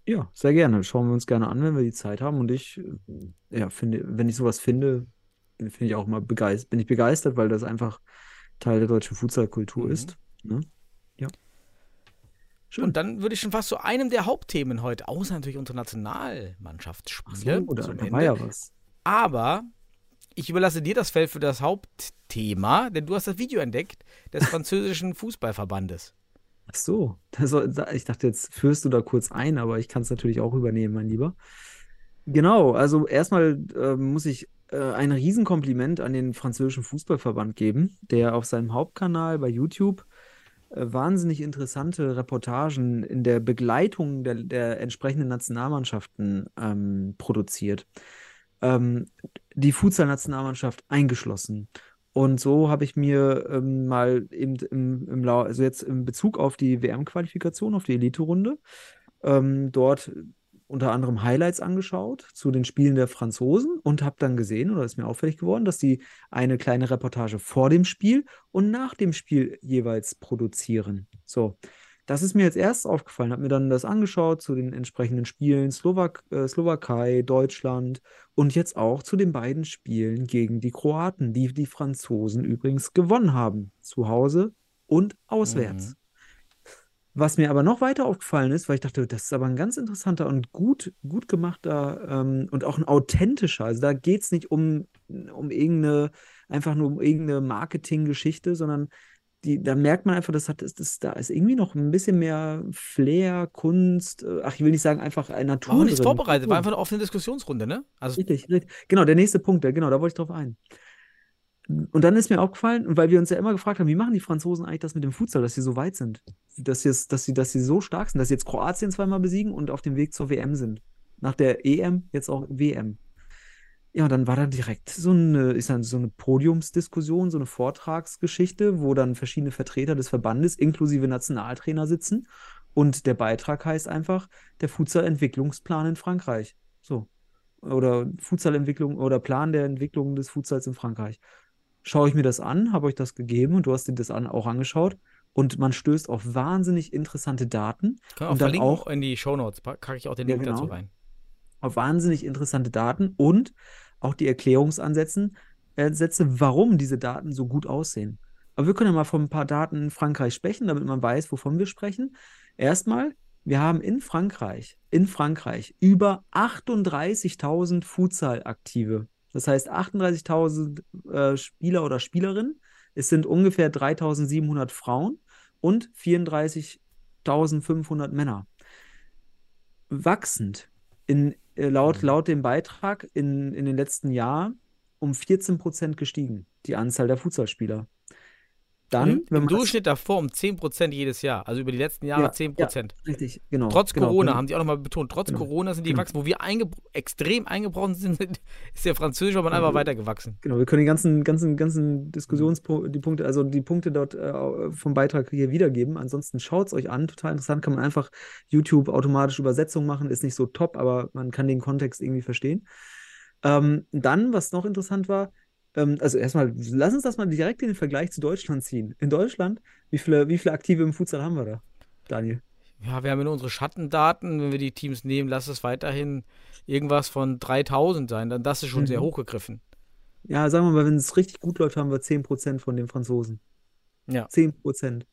Ja, sehr gerne. Schauen wir uns gerne an, wenn wir die Zeit haben. Und ich, äh, ja, finde, wenn ich sowas finde, finde ich auch mal begeistert, bin ich begeistert, weil das einfach Teil der deutschen Futsalkultur Mhm. ist. Ne? Ja. Schön. Und dann würde ich schon fast zu einem der Hauptthemen heute, außer natürlich unsere Nationalmannschaftsspiele so, zum da war ja was. Aber ich überlasse dir das Feld für das Hauptthema, denn du hast das Video entdeckt des französischen Fußballverbandes. Ach so, soll, ich dachte, jetzt führst du da kurz ein, aber ich kann es natürlich auch übernehmen, mein Lieber. Genau, also erstmal äh, muss ich äh, ein Riesenkompliment an den französischen Fußballverband geben, der auf seinem Hauptkanal bei YouTube äh, wahnsinnig interessante Reportagen in der Begleitung der, der entsprechenden Nationalmannschaften ähm, produziert. Ähm, die Futsal-Nationalmannschaft eingeschlossen. Und so habe ich mir ähm, mal eben im, im also jetzt in Bezug auf die WM-Qualifikation, auf die Elite-Runde, ähm, dort unter anderem Highlights angeschaut zu den Spielen der Franzosen und habe dann gesehen, oder ist mir auffällig geworden, dass die eine kleine Reportage vor dem Spiel und nach dem Spiel jeweils produzieren. So, das ist mir jetzt erst aufgefallen, habe mir dann das angeschaut zu den entsprechenden Spielen Slowak äh, Slowakei, Deutschland und jetzt auch zu den beiden Spielen gegen die Kroaten, die die Franzosen übrigens gewonnen haben, zu Hause und auswärts. Mhm. Was mir aber noch weiter aufgefallen ist, weil ich dachte, das ist aber ein ganz interessanter und gut, gut gemachter ähm, und auch ein authentischer. Also da geht es nicht um, um irgendeine, einfach nur um irgendeine Marketinggeschichte, sondern die, da merkt man einfach, das hat, das, das, da ist irgendwie noch ein bisschen mehr Flair, Kunst, äh, ach, ich will nicht sagen, einfach Natur. War auch nichts drin. vorbereitet, war einfach eine offene Diskussionsrunde, ne? Also, Richtig, richtig. Genau, der nächste Punkt, genau, da wollte ich drauf ein. Und dann ist mir aufgefallen, weil wir uns ja immer gefragt haben, wie machen die Franzosen eigentlich das mit dem Futsal, dass sie so weit sind? Dass sie, dass sie, dass sie so stark sind, dass sie jetzt Kroatien zweimal besiegen und auf dem Weg zur WM sind. Nach der EM, jetzt auch WM. Ja, und dann war da direkt so eine, ist dann so eine Podiumsdiskussion, so eine Vortragsgeschichte, wo dann verschiedene Vertreter des Verbandes inklusive Nationaltrainer sitzen. Und der Beitrag heißt einfach der Futsal-Entwicklungsplan in Frankreich. So. Oder Futsalentwicklung oder Plan der Entwicklung des Futsals in Frankreich. Schaue ich mir das an, habe euch das gegeben und du hast dir das an, auch angeschaut. Und man stößt auf wahnsinnig interessante Daten können wir auch und dann auch in die Shownotes, packe ich auch den Ja, Link dazu genau. rein. Wahnsinnig interessante Daten und auch die Erklärungsansätze, äh, warum diese Daten so gut aussehen. Aber wir können ja mal von ein paar Daten in Frankreich sprechen, damit man weiß, wovon wir sprechen. Erstmal, wir haben in Frankreich, in Frankreich über 38.000 Futsal-Aktive. Das heißt 38.000 äh, Spieler oder Spielerinnen. Es sind ungefähr 3.700 Frauen und 34.500 Männer. Wachsend in, laut, laut dem Beitrag in, in den letzten Jahren um 14 Prozent gestiegen, die Anzahl der Futsalspieler. Dann, Im, Durchschnitt davor um 10% jedes Jahr. Also über die letzten Jahre Ja, 10%. richtig, genau. Trotz genau, Corona, genau. haben die auch nochmal betont, trotz Genau. Corona sind die Genau. gewachsen. Wo wir einge extrem eingebrochen sind, ist der französische aber einfach Mhm. weitergewachsen. Genau, wir können die ganzen, ganzen, ganzen Diskussionspunkte, Punkte, also die Punkte dort äh, vom Beitrag hier wiedergeben. Ansonsten schaut es euch an, total interessant, kann man einfach YouTube automatisch Übersetzung machen, ist nicht so top, aber man kann den Kontext irgendwie verstehen. Ähm, dann, was noch interessant war, ähm, also erstmal, lass uns das mal direkt in den Vergleich zu Deutschland ziehen. In Deutschland, wie viele, wie viele Aktive im Futsal haben wir da, Daniel? Ja, wir haben nur unsere Schattendaten. Wenn wir die Teams nehmen, lass es weiterhin irgendwas von 3000 sein. Dann das ist schon sehr Mhm. hochgegriffen. Ja, sagen wir mal, wenn es richtig gut läuft, haben wir 10% von den Franzosen. Ja. 10%.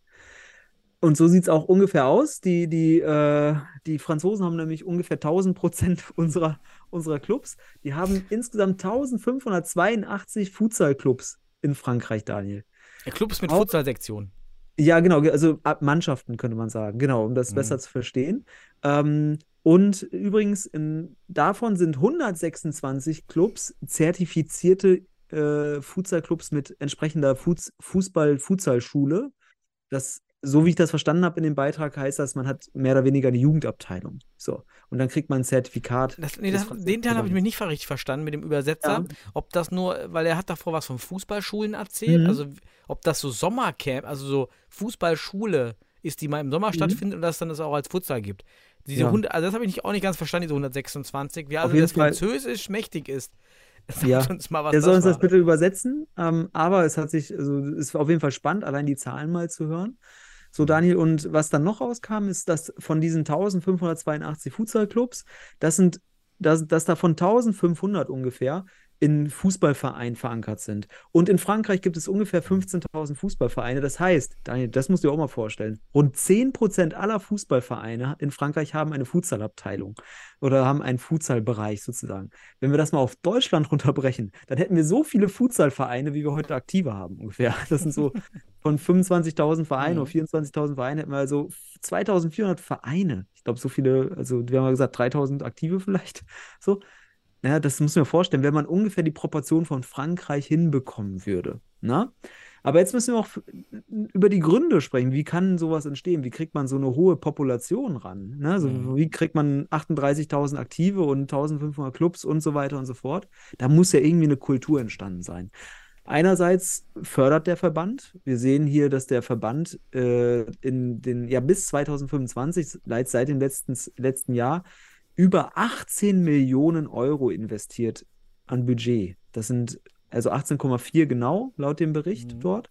Und so sieht es auch ungefähr aus. Die, die, äh, die Franzosen haben nämlich ungefähr 1000 Prozent unserer, unserer Clubs. Die haben insgesamt 1582 Futsal-Clubs in Frankreich, Daniel. Clubs mit Auch- Futsalsektion. Ja, genau, also ab- Mannschaften könnte man sagen, genau, um das Mhm. besser zu verstehen. Ähm, und übrigens, in, davon sind 126 Clubs zertifizierte äh, Futsal-Clubs mit entsprechender Futs Fußball-Futsal-Schule. Das, so wie ich das verstanden habe in dem Beitrag, heißt das, man hat mehr oder weniger eine Jugendabteilung. So. Und dann kriegt man ein Zertifikat. Das, nee, das, den Teil habe ich mir nicht richtig verstanden mit dem Übersetzer. Ja. Ob das nur, weil er hat davor was von Fußballschulen erzählt. Mhm. Also ob das so Sommercamp, also so Fußballschule ist, die mal im Sommer Mhm. stattfindet und das dann das auch als Futsal gibt. Diese Ja. 100, also das habe ich nicht, auch nicht ganz verstanden, diese 126. Wie also das Fall. Französisch mächtig ist. Sagt Ja. uns mal, was Der soll uns das war. bitte übersetzen. Ähm, aber es hat sich, also es ist auf jeden Fall spannend, allein die Zahlen mal zu hören. So, Daniel, und was dann noch rauskam, ist, dass von diesen 1582 Futsal-Clubs, das sind, dass, dass davon 1500 ungefähr in Fußballvereinen verankert sind. Und in Frankreich gibt es ungefähr 15.000 Fußballvereine. Das heißt, Daniel, das musst du dir auch mal vorstellen, rund 10% aller Fußballvereine in Frankreich haben eine Futsalabteilung oder haben einen Futsalbereich sozusagen. Wenn wir das mal auf Deutschland runterbrechen, dann hätten wir so viele Futsalvereine, wie wir heute aktive haben ungefähr. Das sind so von 25.000 Vereinen Mhm. auf 24.000 Vereine hätten wir also 2.400 Vereine. Ich glaube, so viele, also wir haben ja gesagt 3.000 aktive vielleicht. So. Ja, das muss man vorstellen, wenn man ungefähr die Proportion von Frankreich hinbekommen würde. Na? Aber jetzt müssen wir auch über die Gründe sprechen. Wie kann sowas entstehen? Wie kriegt man so eine hohe Population ran? Ne? Also, Mhm. Wie kriegt man 38.000 Aktive und 1.500 Clubs und so weiter und so fort? Da muss ja irgendwie eine Kultur entstanden sein. Einerseits fördert der Verband. Wir sehen hier, dass der Verband äh, in den, ja, bis 2025, seit, seit dem letzten, letzten Jahr, über 18 Millionen Euro investiert an Budget. Das sind also 18,4 genau, laut dem Bericht Mhm. dort.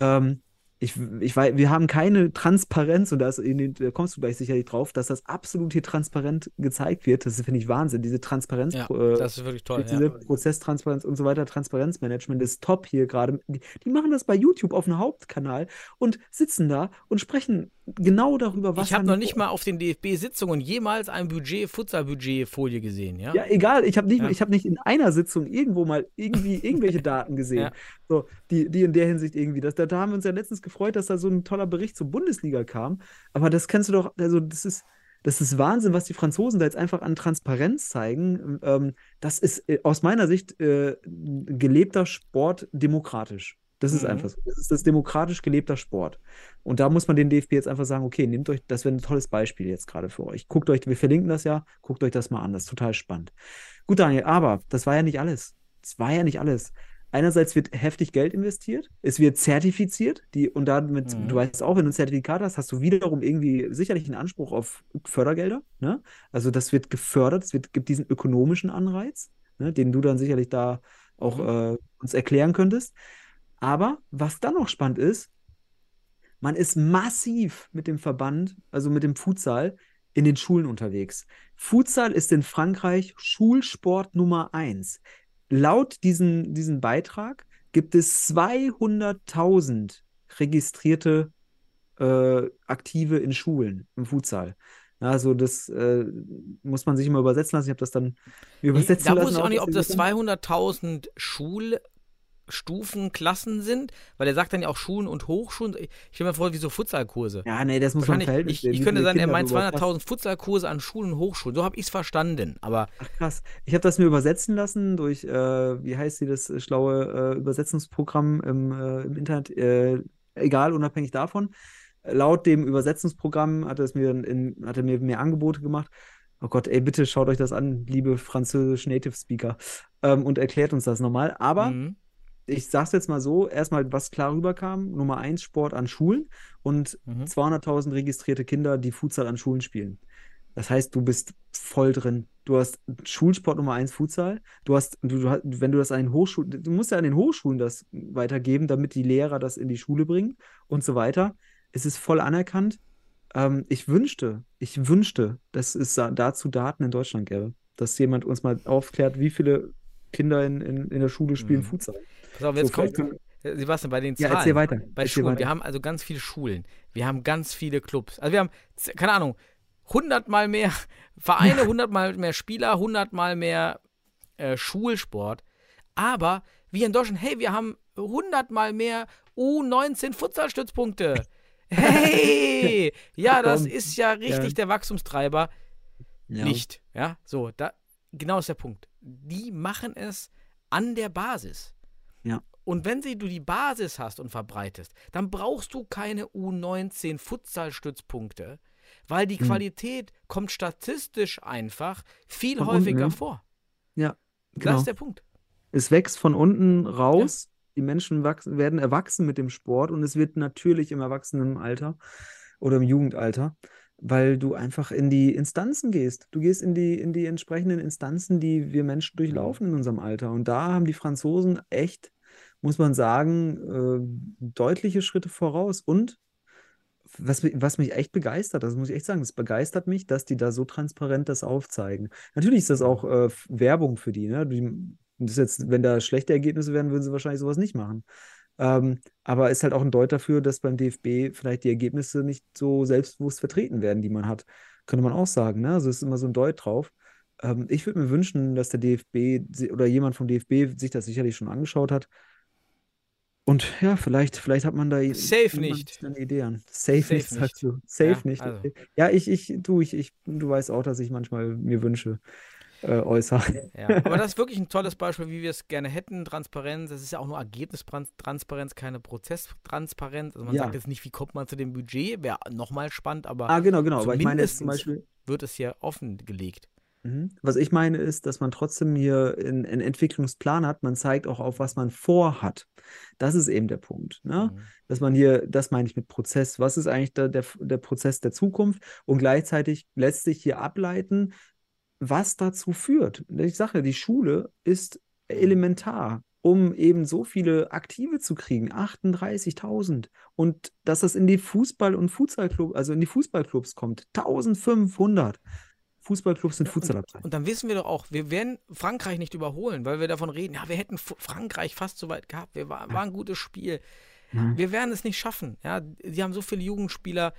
Ähm, ich, ich weiß, wir haben keine Transparenz und da, ist in den, da kommst du gleich sicherlich drauf, dass das absolut hier transparent gezeigt wird. Das finde ich Wahnsinn. Diese Transparenz, Ja, äh, das ist wirklich toll. diese Ja. Prozesstransparenz und so weiter, Transparenzmanagement ist top hier gerade. Die, die machen das bei YouTube auf dem Hauptkanal und sitzen da und sprechen genau darüber, was ich habe noch nicht mal auf den DFB-Sitzungen jemals ein Budget, Futsal-Budget-Folie gesehen, ja? Ja, egal. Ich habe nicht, Ja. ich habe nicht in einer Sitzung irgendwo mal irgendwie irgendwelche Daten gesehen, Ja. so, die, die in der Hinsicht irgendwie. Das, da, da haben wir uns ja letztens gefreut, dass da so ein toller Bericht zur Bundesliga kam. Aber das kennst du doch, also das ist, das ist Wahnsinn, was die Franzosen da jetzt einfach an Transparenz zeigen. Ähm, das ist äh, aus meiner Sicht äh, gelebter Sport demokratisch. Das ist Mhm. einfach so. Das ist das demokratisch gelebter Sport. Und da muss man den DFB jetzt einfach sagen, okay, nehmt euch, das wäre ein tolles Beispiel jetzt gerade für euch. Guckt euch, wir verlinken das ja, guckt euch das mal an, das ist total spannend. Gut, Daniel, aber das war ja nicht alles. Das war ja nicht alles. Einerseits wird heftig Geld investiert, es wird zertifiziert, die, und damit, Mhm. du weißt auch, wenn du ein Zertifikat hast, hast du wiederum irgendwie sicherlich einen Anspruch auf Fördergelder. Ne? Also das wird gefördert, es wird, gibt diesen ökonomischen Anreiz, ne, den du dann sicherlich da auch äh, uns erklären könntest. Aber was dann noch spannend ist, man ist massiv mit dem Verband, also mit dem Futsal, in den Schulen unterwegs. Futsal ist in Frankreich Schulsport Nummer eins. Laut diesen, diesen Beitrag gibt es 200.000 registrierte äh, Aktive in Schulen im Futsal. Also das äh, muss man sich immer übersetzen lassen. Ich habe das dann mir übersetzen da lassen. wusste ich auch nicht, ob das aus 200.000 Schulstufen, Klassen sind, weil er sagt dann ja auch Schulen und Hochschulen. Ich stelle mir vor, wie so Futsalkurse. Ja, nee, das muss man Wahrscheinlich, Verhältnis ich, ich könnte sagen, er meint du überhaupt hast. 200.000 Futsalkurse an Schulen und Hochschulen. So habe ich es verstanden. Aber Ach krass. Ich habe das mir übersetzen lassen durch, äh, wie heißt sie, das äh, schlaue äh, Übersetzungsprogramm im, äh, im Internet. Äh, egal, unabhängig davon. Laut dem Übersetzungsprogramm hat es mir in, hat er mir mehr Angebote gemacht. Oh Gott, ey, bitte schaut euch das an, liebe französisch Native Speaker, ähm, und erklärt uns das nochmal. Aber mhm. Ich sag's jetzt mal so: erstmal, was klar rüberkam: Nummer eins Sport an Schulen und Mhm. 200.000 registrierte Kinder, die Futsal an Schulen spielen. Das heißt, du bist voll drin. Du hast Schulsport Nummer eins Futsal. Du hast, du, du, wenn du das an den Hochschulen, du musst ja an den Hochschulen das weitergeben, damit die Lehrer das in die Schule bringen und so weiter. Es ist voll anerkannt. Ähm, ich wünschte, ich wünschte, dass es da- dazu Daten in Deutschland gäbe, dass jemand uns mal aufklärt, wie viele Kinder in, in, in der Schule spielen Mhm. Futsal. Pass auf, jetzt So, kommt, äh, Sebastian, bei den Ja, Zahlen. erzähl weiter. Bei Erzähl Schulen. weiter. Wir haben also ganz viele Schulen. Wir haben ganz viele Clubs. Also wir haben, keine Ahnung, 100 mal mehr Vereine, 100 mal mehr Spieler, 100 mal mehr äh, Schulsport. Aber wir in Deutschland, hey, wir haben 100 mal mehr U19 Futsalstützpunkte. Hey! Ja, das ist ja richtig Ja. der Wachstumstreiber. Ja. Nicht. Ja, so, da, genau ist der Punkt. Die machen es an der Basis. Ja. Und wenn sie, du die Basis hast und verbreitest, dann brauchst du keine U19 Futsalstützpunkte, weil die Hm. Qualität kommt statistisch einfach viel Von häufiger unten, ja. vor. Ja, Das genau. ist der Punkt. Es wächst von unten raus. Die Menschen wachsen, werden erwachsen mit dem Sport und es wird natürlich im Erwachsenenalter oder im Jugendalter, weil du einfach in die Instanzen gehst. Du gehst in die, in die entsprechenden Instanzen, die wir Menschen durchlaufen in unserem Alter. Und da haben die Franzosen echt, muss man sagen, äh, deutliche Schritte voraus. Und was, was mich echt begeistert, das muss ich echt sagen, das begeistert mich, dass die da so transparent das aufzeigen. Natürlich ist das auch äh, Werbung für die, ne? Die, das ist jetzt, wenn da schlechte Ergebnisse wären, würden sie wahrscheinlich sowas nicht machen. Ähm, aber ist halt auch ein Deut dafür, dass beim DFB vielleicht die Ergebnisse nicht so selbstbewusst vertreten werden, die man hat. Könnte man auch sagen, ne? Also es ist immer so ein Deut drauf. Ähm, ich würde mir wünschen, dass der DFB oder jemand vom DFB sich das sicherlich schon angeschaut hat. Und ja, vielleicht, vielleicht hat man da Safe nicht. eine Idee an. Safe, Safe nicht, sagst du. Safe Ja, nicht. also. Ja, ich, ich, du, ich, ich, du weißt auch, dass ich manchmal mir Wünsche äh, äußere. Ja, aber das ist wirklich ein tolles Beispiel, wie wir es gerne hätten. Transparenz, das ist ja auch nur Ergebnistransparenz, keine Prozesstransparenz. Also man Ja. sagt jetzt nicht, wie kommt man zu dem Budget, wäre nochmal spannend, aber Ah, genau, genau. Aber ich meine jetzt zum Beispiel, wird es hier offengelegt. Mhm. Was ich meine ist, dass man trotzdem hier in- einen Entwicklungsplan hat. Man zeigt auch auf, was man vorhat. Das ist eben der Punkt. Ne? Mhm. Dass man hier, das meine ich mit Prozess. Was ist eigentlich der, der, der Prozess der Zukunft? Und gleichzeitig lässt sich hier ableiten, was dazu führt. Ich sage, ja, die Schule ist elementar, um eben so viele Aktive zu kriegen. 38.000. Und dass das in die Fußball- und Futsalclub, also in die Fußballclubs kommt. 1500. Fußballclubs sind Futsalabteilungen. Und dann wissen wir doch auch, wir werden Frankreich nicht überholen, weil wir davon reden, ja, wir hätten Frankreich fast so weit gehabt, wir war, war ein gutes Spiel. Ja. Wir werden es nicht schaffen. Ja, sie haben so viele Jugendspieler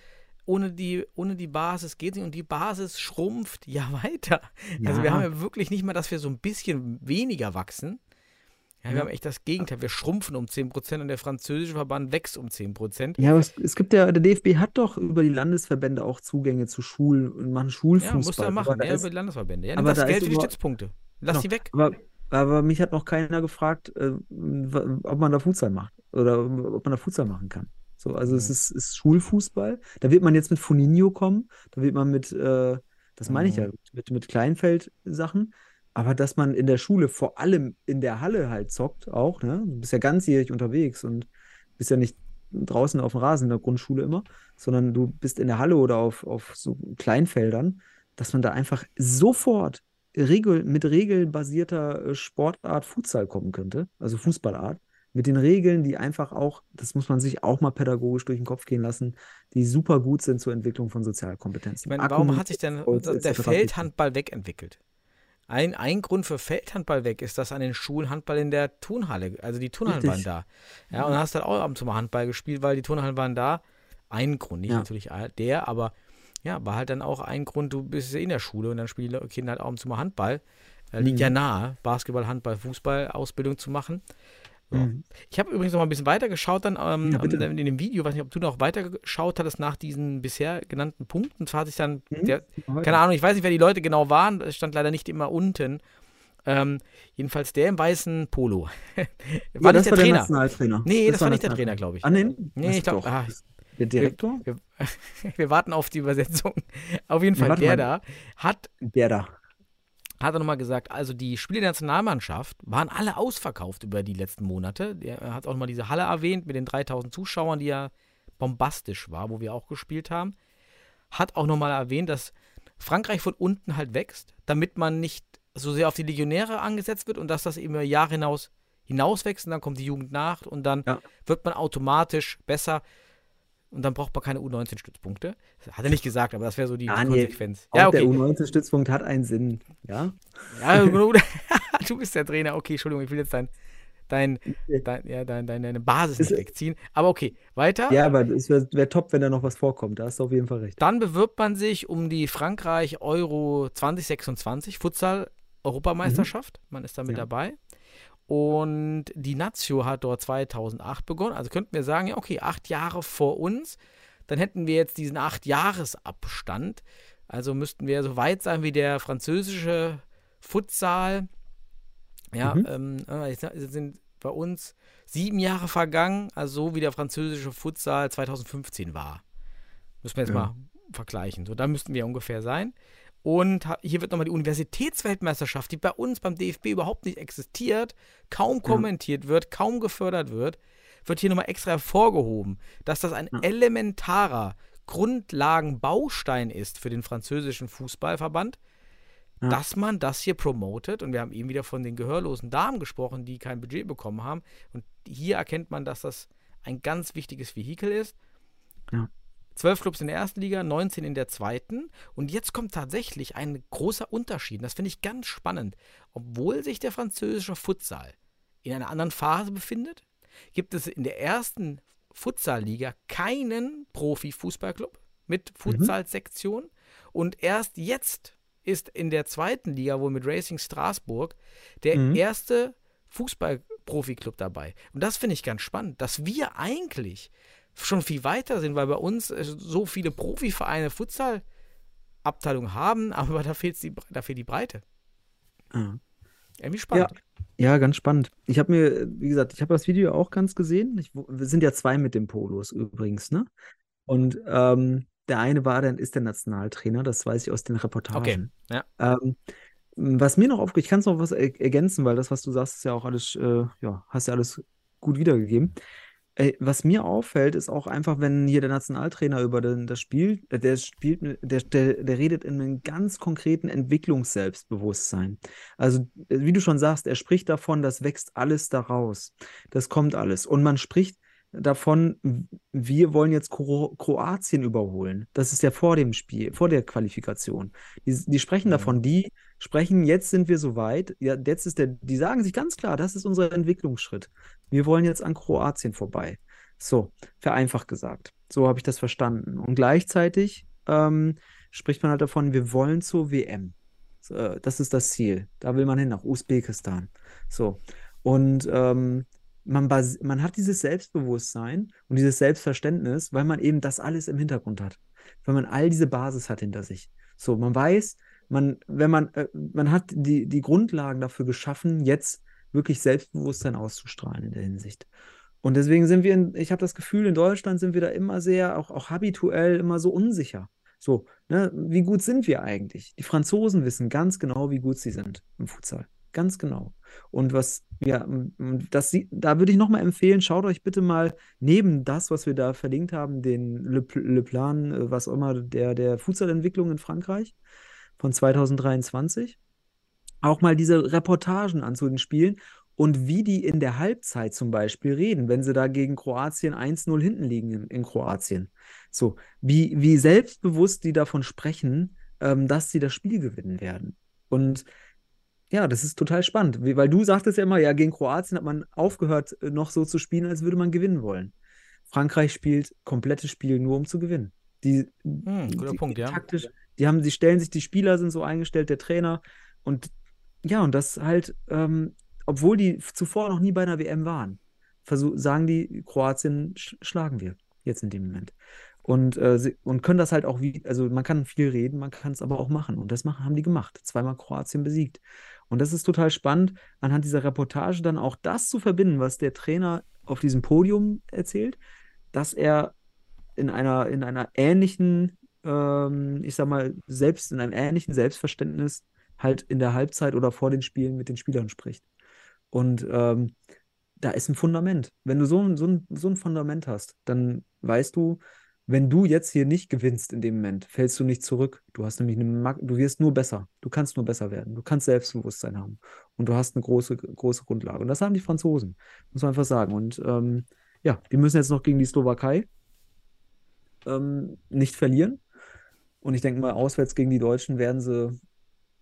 ohne die, ohne die Basis geht nicht und die Basis schrumpft ja weiter. Also wir Ja. haben ja wirklich nicht mal, dass wir so ein bisschen weniger wachsen. Ja, wir Ja. haben echt das Gegenteil. Wir schrumpfen um 10% und der französische Verband wächst um 10%. Ja, aber es, es gibt ja, der DFB hat doch über die Landesverbände auch Zugänge zu Schulen und machen Ja, Schulfußball. muss er machen. Ja, über die Landesverbände. Ja, aber das da ist Geld für die Stützpunkte. Lass Genau. die weg. Aber, aber mich hat noch keiner gefragt, äh, ob man da Futsal macht oder ob man da Futsal machen kann. So, also es Mhm. ist, ist Schulfußball. Da wird man jetzt mit Funinho kommen. Da wird man mit, äh, das meine ich ja, Mhm. mit, mit Kleinfeld-Sachen. Aber dass man in der Schule, vor allem in der Halle halt zockt, auch, ne? Du bist ja ganzjährig unterwegs und bist ja nicht draußen auf dem Rasen in der Grundschule immer, sondern du bist in der Halle oder auf, auf so Kleinfeldern, dass man da einfach sofort regel, mit regelbasierter äh, Sportart Futsal kommen könnte, also Fußballart, mit den Regeln, die einfach auch, das muss man sich auch mal pädagogisch durch den Kopf gehen lassen, die super gut sind zur Entwicklung von Ich Sozialkompetenzen. meine, warum hat sich denn der. Feldhandball wegentwickelt? Ein, ein Grund für Feldhandball weg ist, dass an den Schulen Handball in der Turnhalle, also die Turnhallen Richtig. waren da. Ja, und hast dann auch ab und zu mal Handball gespielt, weil die Turnhallen waren da. Ein Grund, nicht Ja. natürlich der, aber ja, war halt dann auch ein Grund, du bist in der Schule und dann spielen die Kinder halt auch ab und zu mal Handball. Liegt Mhm. ja nahe, Basketball, Handball, Fußball, Ausbildung zu machen. Mhm. Ich habe übrigens noch mal ein bisschen weiter geschaut dann ähm, Ja, bitte. in dem Video, weiß nicht, ob du noch weiter geschaut hattest nach diesen bisher genannten Punkten. Und zwar hat sich dann Mhm. der, keine Ahnung, ich weiß nicht, wer die Leute genau waren, es stand leider nicht immer unten. Ähm, jedenfalls der im weißen Polo. Ja, war das nicht der war der Trainer. Nationaltrainer. Nee, das war nicht der. Trainer, glaube ich. Ah, nee? Nee, Das ich glaub- doch. ah, Der Direktor? Wir, wir warten auf die Übersetzung. Auf jeden Ja, Fall, warte der mal. da hat, Der da. Hat er nochmal gesagt, also die Spiele der Nationalmannschaft waren alle ausverkauft über die letzten Monate. Er hat auch nochmal diese Halle erwähnt mit den 3000 Zuschauern, die ja bombastisch war, wo wir auch gespielt haben. Hat auch nochmal erwähnt, dass Frankreich von unten halt wächst, damit man nicht so sehr auf die Legionäre angesetzt wird und dass das eben über Jahre hinaus hinauswächst und dann kommt die Jugend nach und dann Ja. wird man automatisch besser und dann braucht man keine U19-Stützpunkte. Das hat er nicht gesagt, aber das wäre so die, Daniel, Konsequenz. Auch Ja, der okay. U19-Stützpunkt hat einen Sinn. Ja? Ja, gut. du bist der Trainer. Okay, Entschuldigung, ich will jetzt dein, dein, dein, ja, dein, dein, deine Basis nicht Ist- wegziehen. Aber okay, weiter. Ja, aber es wäre wär top, wenn da noch was vorkommt. Da hast du auf jeden Fall recht. Dann bewirbt man sich um die Frankreich Euro 2026 Futsal Europameisterschaft. Man ist da mit Ja. dabei. Und die Nazio hat dort 2008 begonnen. Also könnten wir sagen, ja, okay, acht Jahre vor uns. Dann hätten wir jetzt diesen acht Jahresabstand. Also müssten wir so weit sein wie der französische Futsal. Ja, Mhm. ähm, äh, jetzt sind bei uns sieben Jahre vergangen, also so wie der französische Futsal 2015 war. Müssen wir jetzt Ja. mal vergleichen. So, da müssten wir ungefähr sein. Und hier wird nochmal die Universitätsweltmeisterschaft, die bei uns beim DFB überhaupt nicht existiert, kaum kommentiert wird, kaum gefördert wird, wird hier nochmal extra hervorgehoben, dass das ein elementarer Grundlagenbaustein ist für den französischen Fußballverband, Ja. dass man das hier promotet. Und wir haben eben wieder von den gehörlosen Damen gesprochen, die kein Budget bekommen haben. Und hier erkennt man, dass das ein ganz wichtiges Vehikel ist. Ja. Zwölf Clubs in der ersten Liga, 19 in der zweiten. Und jetzt kommt tatsächlich ein großer Unterschied. Das finde ich ganz spannend. Obwohl sich der französische Futsal in einer anderen Phase befindet, gibt es in der ersten Futsal-Liga keinen Profi-Fußballclub mit Futsal-Sektion. Und erst jetzt ist in der zweiten Liga, wohl mit Racing Straßburg, der Mhm. erste Fußball-Profi-Club dabei. Und das finde ich ganz spannend, dass wir eigentlich schon viel weiter sind, weil bei uns äh, so viele Profivereine Futsal-Abteilungen haben, aber da fehlt die, da fehlt die Breite. Ja. Irgendwie spannend. Ja, ganz spannend. Ich habe mir, wie gesagt, ich habe das Video auch ganz gesehen. Ich, wir sind ja zwei mit dem Polos übrigens, ne? Und ähm, der eine war dann, ist der Nationaltrainer, das weiß ich aus den Okay, Reportagen. ja. Ähm, was mir noch aufgeht, ich kann es noch was er ergänzen, weil das, was du sagst, ist ja auch alles, äh, ja, hast ja alles gut wiedergegeben. Äh, was mir auffällt, ist auch einfach, wenn hier der Nationaltrainer über den, das Spiel, äh, der spielt, der, der, der redet in einem ganz konkreten Entwicklungsselbstbewusstsein. Also, äh, wie du schon sagst, er spricht davon, das wächst alles daraus. Das kommt alles. Und man spricht davon, wir wollen jetzt Kro Kroatien überholen. Das ist ja vor dem Spiel, vor der Qualifikation. Die, die sprechen davon, die sprechen, jetzt sind wir soweit. Ja, jetzt ist der, die sagen sich ganz klar, das ist unser Entwicklungsschritt. Wir wollen jetzt an Kroatien vorbei. So, vereinfacht gesagt. So habe ich das verstanden. Und gleichzeitig ähm, spricht man halt davon, wir wollen zur WM. Äh, das ist das Ziel. Da will man hin, nach Usbekistan. So. Und ähm, man, man hat dieses Selbstbewusstsein und dieses Selbstverständnis, weil man eben das alles im Hintergrund hat. Weil man all diese Basis hat hinter sich. So, man weiß, man, wenn man, äh, man hat die, die Grundlagen dafür geschaffen, jetzt wirklich Selbstbewusstsein auszustrahlen in der Hinsicht. Und deswegen sind wir, in, ich habe das Gefühl, in Deutschland sind wir da immer sehr, auch, auch habituell, immer so unsicher. So, ne, wie gut sind wir eigentlich? Die Franzosen wissen ganz genau, wie gut sie sind im Futsal. Ganz genau. Und was, ja, das, da würde ich nochmal empfehlen, schaut euch bitte mal neben das, was wir da verlinkt haben, den Le, Le Plan, äh, was auch immer, der, der Futsalentwicklung in Frankreich von 2023, auch mal diese Reportagen an zu den Spielen und wie die in der Halbzeit zum Beispiel reden, wenn sie da gegen Kroatien 1-0 hinten liegen in, in Kroatien. So, wie, wie selbstbewusst die davon sprechen, ähm, dass sie das Spiel gewinnen werden. Und ja, das ist total spannend, wie- weil du sagtest ja immer, ja, gegen Kroatien hat man aufgehört, äh, noch so zu spielen, als würde man gewinnen wollen. Frankreich spielt komplettes Spiel nur, um zu gewinnen. Die, Hm, guter die, Punkt, ja. taktisch, die haben, die stellen sich, die Spieler sind so eingestellt, der Trainer und ja, und das halt, ähm, obwohl die zuvor noch nie bei einer WM waren, versuch, sagen die, Kroatien sch schlagen wir jetzt in dem Moment. Und, äh, sie, und können das halt auch wie, also man kann viel reden, man kann es aber auch machen. Und das machen, haben die gemacht. Zweimal Kroatien besiegt. Und das ist total spannend, anhand dieser Reportage dann auch das zu verbinden, was der Trainer auf diesem Podium erzählt, dass er in einer, in einer ähnlichen, ähm, ich sag mal, selbst in einem ähnlichen Selbstverständnis halt in der Halbzeit oder vor den Spielen mit den Spielern spricht. Und ähm, da ist ein Fundament. Wenn du so ein, so ein, so ein Fundament hast, dann weißt du, wenn du jetzt hier nicht gewinnst in dem Moment, fällst du nicht zurück. Du hast nämlich eine, du wirst nur besser. Du kannst nur besser werden. Du kannst Selbstbewusstsein haben. Und du hast eine große, große Grundlage. Und das haben die Franzosen, muss man einfach sagen. Und ähm, ja, die müssen jetzt noch gegen die Slowakei ähm, nicht verlieren. Und ich denke mal, auswärts gegen die Deutschen werden sie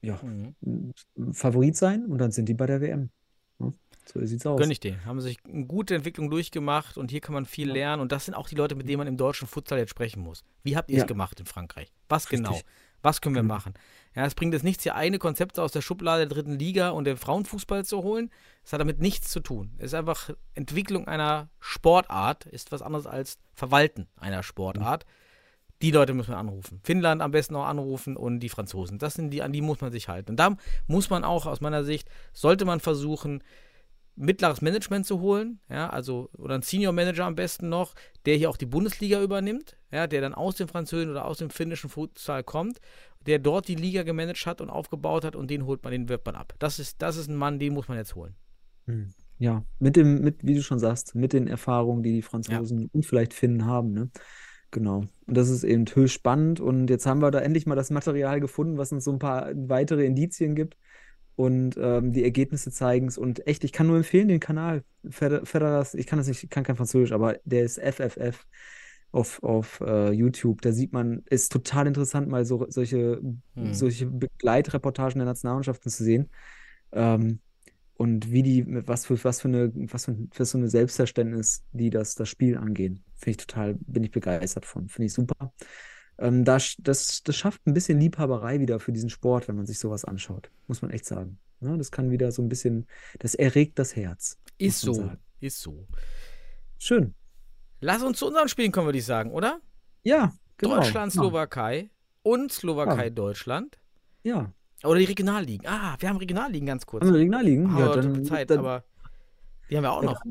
ja, Mhm. Favorit sein und dann sind die bei der WM. Ja, so sieht's aus. Gönn ich denen. Haben sich eine gute Entwicklung durchgemacht und hier kann man viel lernen. Und das sind auch die Leute, mit denen man im deutschen Futsal jetzt sprechen muss. Wie habt ihr es Ja. gemacht in Frankreich? Was Richtig. genau? Was können wir Genau. machen? Ja, es bringt jetzt nichts, hier eine Konzepte aus der Schublade der dritten Liga und dem Frauenfußball zu holen. Es hat damit nichts zu tun. Es ist einfach Entwicklung einer Sportart, ist was anderes als Verwalten einer Sportart. Die Leute müssen wir anrufen. Finnland am besten auch anrufen und die Franzosen. Das sind die, an die muss man sich halten. Und da muss man auch aus meiner Sicht, sollte man versuchen, mittleres Management zu holen, ja, also oder einen Senior Manager am besten noch, der hier auch die Bundesliga übernimmt, ja, der dann aus dem französischen oder aus dem finnischen Futsal kommt, der dort die Liga gemanagt hat und aufgebaut hat und den holt man, den wirbt man ab. Das ist, das ist ein Mann, den muss man jetzt holen. Hm. Ja, mit dem, mit, wie du schon sagst, mit den Erfahrungen, die die Franzosen und vielleicht Finnen haben, ne? Genau. Und das ist eben höchst spannend. Und jetzt haben wir da endlich mal das Material gefunden, was uns so ein paar weitere Indizien gibt. Und ähm, die Ergebnisse zeigen es. Und echt, ich kann nur empfehlen, den Kanal Feder- Federers, ich kann das nicht, ich kann kein Französisch, aber der ist FFF auf, auf äh, YouTube. Da sieht man, ist total interessant, mal so solche, Hm. solche Begleitreportagen der Nationalmannschaften zu sehen. Ähm, und wie die, mit was für, was für eine, was für, für so eine Selbstverständnis, die das, das Spiel angehen. Finde ich total, bin ich begeistert von. Finde ich super. Ähm, das, das, das schafft ein bisschen Liebhaberei wieder für diesen Sport, wenn man sich sowas anschaut. Muss man echt sagen. Ja, das kann wieder so ein bisschen, das erregt das Herz. Ist so, sagen. ist so. Schön. Lass uns zu unseren Spielen kommen, würde ich sagen, oder? Ja, genau. Deutschland, Slowakei und Slowakei, Ja. Deutschland. Ja. Oder die Regionalligen. Ah, wir haben Regionalligen ganz kurz. Haben wir Regionalligen? Haben Ja, dann, Zeit, dann, aber die haben wir auch Ja, noch.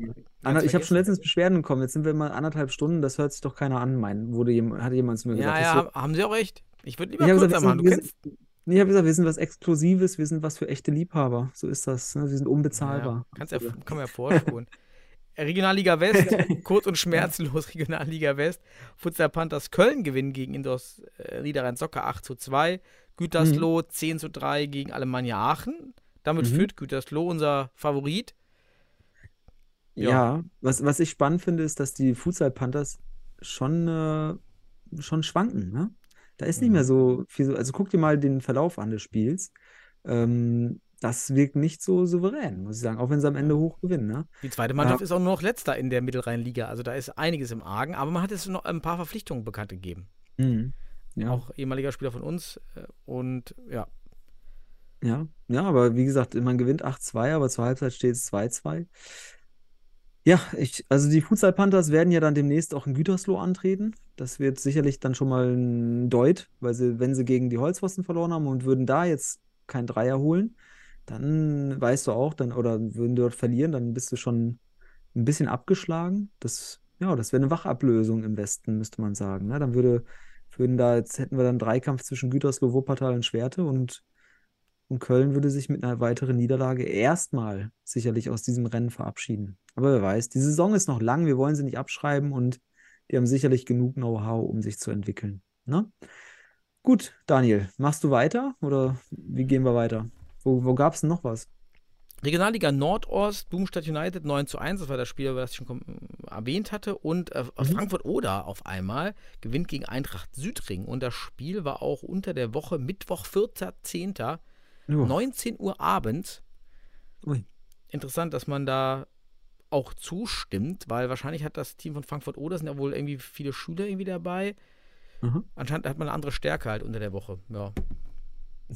Ganz ich habe schon letztens Beschwerden bekommen. Jetzt sind wir mal anderthalb Stunden. Das hört sich doch keiner an, mein, wurde jem, hat jemand zu mir gesagt. Ja, ja, wird- haben sie auch recht. Ich würde Ich lieber habe kürzer gesagt, wir machen. sind, Du kennst. ich habe gesagt, wir sind was Exklusives, wir sind was für echte Liebhaber. So ist das. Ne? Wir sind unbezahlbar. Ja, kannst ja, kann man ja vorspulen. Regionalliga West, kurz und schmerzlos Regionalliga West. Futsal Panthers Köln gewinnen gegen Indos äh, Niederrhein Soccer 8 zu 2. Gütersloh 10 zu 3 gegen Alemannia Aachen. Damit Mhm. führt Gütersloh unser Favorit. Ja, Ja. was, was ich spannend finde, ist, dass die Futsal Panthers schon, äh, schon schwanken. Ne? Da ist nicht Mhm. mehr so viel. So, also guck dir mal den Verlauf an des Spiels. Ähm, das wirkt nicht so souverän, muss ich sagen, auch wenn sie am Ende hoch gewinnen. Ne? Die zweite Mannschaft ist auch nur noch letzter in der Mittelrheinliga. Also da ist einiges im Argen. Aber man hat jetzt noch ein paar Verpflichtungen bekannt gegeben. Mhm. Ja. Auch ehemaliger Spieler von uns. äh, Und ja, Ja, ja, aber wie gesagt, man gewinnt 8-2, aber zur Halbzeit steht es 2-2. Ja, ich, also die Futsal Panthers werden ja dann demnächst auch in Gütersloh antreten. Das wird sicherlich dann schon mal ein Deut, weil sie, wenn sie gegen die Holzpfosten verloren haben und würden da jetzt kein Dreier holen, dann weißt du auch, dann, oder würden dort verlieren, dann bist du schon ein bisschen abgeschlagen. Das, ja, das wäre eine Wachablösung im Westen, müsste man sagen. Ne? Dann würde, würden da, jetzt hätten wir dann Dreikampf zwischen Gütersloh, Wuppertal und Schwerte und und Köln würde sich mit einer weiteren Niederlage erstmal sicherlich aus diesem Rennen verabschieden. Aber wer weiß, die Saison ist noch lang, wir wollen sie nicht abschreiben und die haben sicherlich genug Know-how, um sich zu entwickeln. Ne? Gut, Daniel, machst du weiter oder wie gehen wir weiter? Wo, wo gab es denn noch was? Regionalliga Nordost, Blumenstadt United 9 zu 1, das war das Spiel, was ich schon erwähnt hatte. Und äh, Mhm. Frankfurt-Oder auf einmal gewinnt gegen Eintracht Südring. Und das Spiel war auch unter der Woche, Mittwoch, 4.10., Ja. 19 Uhr abends. Ui. Interessant, dass man da auch zustimmt, weil wahrscheinlich hat das Team von Frankfurt-Oder, sind ja wohl irgendwie viele Schüler irgendwie dabei. Aha. Anscheinend hat man eine andere Stärke halt unter der Woche. Ja.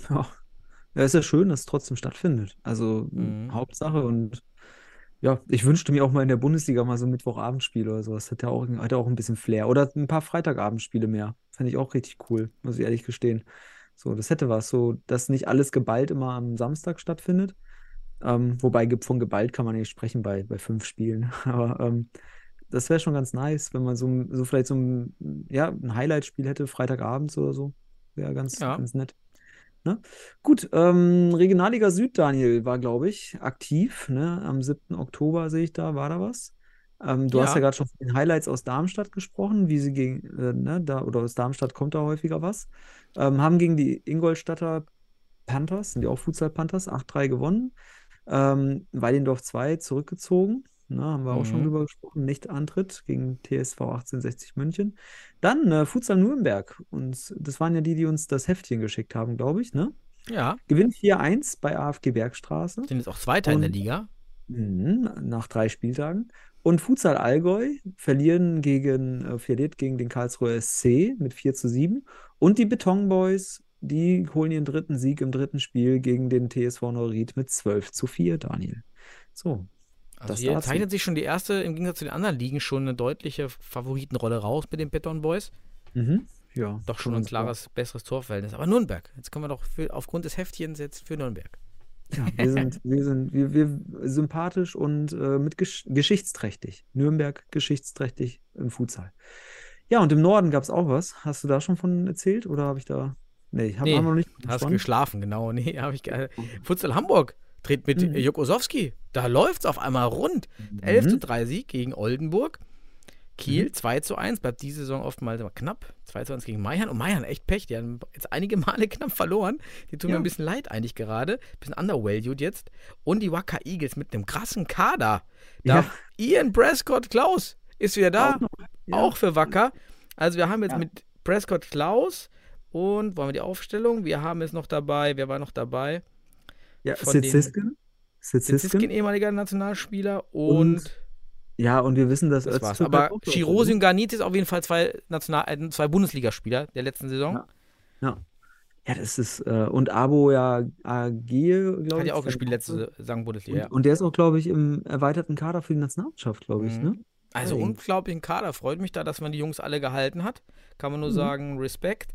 Ja. Ja, ist ja schön, dass es trotzdem stattfindet. Also Mhm. Hauptsache und ja, ich wünschte mir auch mal in der Bundesliga mal so ein Mittwochabendspiel oder sowas. Hat ja auch, hat ja auch ein bisschen Flair. Oder ein paar Freitagabendspiele mehr. Fände ich auch richtig cool, muss ich ehrlich gestehen. So, das hätte was, so, dass nicht alles geballt immer am Samstag stattfindet. Ähm, wobei von geballt kann man nicht sprechen bei, bei fünf Spielen. Aber ähm, das wäre schon ganz nice, wenn man so, so vielleicht so ein, ja, ein Highlight-Spiel hätte, Freitagabends oder so. Wäre ganz, Ja. ganz nett. Ne? Gut, ähm, Regionalliga Süd, Daniel, war, glaube ich, aktiv. Ne? Am 7. Oktober sehe ich da, war da was. Ähm, du hast Ja. ja gerade schon von den Highlights aus Darmstadt gesprochen, wie sie gegen, äh, ne, da, oder aus Darmstadt kommt da häufiger was. Ähm, haben gegen die Ingolstadter Panthers, sind die auch Futsal Panthers, 8-3 gewonnen. Ähm, Weilendorf 2 zurückgezogen. Ne, haben wir auch schon Mhm. drüber gesprochen. Nicht Antritt gegen TSV 1860 München. Dann äh, Futsal Nürnberg. Und das waren ja die, die uns das Heftchen geschickt haben, glaube ich. Ne? Ja, Gewinnt 4-1 bei AFG Bergstraße. sind jetzt auch Zweiter in der Und- Liga. Mhm, nach drei Spieltagen. Und Futsal Allgäu verlieren gegen, äh, verliert gegen den Karlsruher SC mit 4 zu 7. Und die Beton Boys, die holen ihren dritten Sieg im dritten Spiel gegen den TSV Neuried mit 12 zu 4, Daniel. So, Also hier dazu. zeichnet sich schon die erste, im Gegensatz zu den anderen Ligen, schon eine deutliche Favoritenrolle raus mit den Beton Boys. mhm. ja, Doch schon ein klares, besseres Torverhältnis. Aber Nürnberg, jetzt können wir doch für, aufgrund des Heftchens jetzt für Nürnberg. Ja, wir sind, wir sind, wir, wir sympathisch und äh, mit gesch geschichtsträchtig. Nürnberg geschichtsträchtig im Futsal. Ja, und im Norden gab es auch was. Hast du da schon von erzählt oder habe ich da. Nee, hab, Nee, haben wir noch nicht Hast gesprochen. geschlafen, genau. Nee, habe ich Futsal Hamburg dreht mit Mhm. mhm. Jokosowski. Da läuft es auf einmal rund. 11 zu Mhm. 3 Sieg gegen Oldenburg. Kiel 2 zu 1, bleibt diese Saison oftmals immer knapp. 2 zu 1 gegen Maiern. Und Maiern echt Pech. Die haben jetzt einige Male knapp verloren. Die tun mir Ja. ein bisschen leid eigentlich gerade. Bisschen undervalued jetzt. Und die Wacker Eagles mit einem krassen Kader. Da Ja. Ian Prescott Klaus ist wieder da. Auch. Ja. Auch für Wacker. Also wir haben jetzt mit Prescott Klaus und wollen wir die Aufstellung? Wir haben es noch dabei. Wer war noch dabei? Ja, Sitziskin. Sitziskin, ehemaliger Nationalspieler und, Und Ja, und wir wissen, dass das war's. Öztürk Aber Chirosi und Garnit ist auf jeden Fall zwei, National äh, zwei Bundesligaspieler der letzten Saison. Ja. Ja. Ja, das ist, äh, und Abo ja AG, glaube Hat ich. ja auch gespielt letzte Saison Bundesliga. Und, ja. und der ist auch, glaube ich, im erweiterten Kader für die Nationalmannschaft, glaube ich, Mhm. ne? Also unglaublichen Kader. Freut mich da, dass man die Jungs alle gehalten hat. Kann man nur Mhm. sagen, Respekt.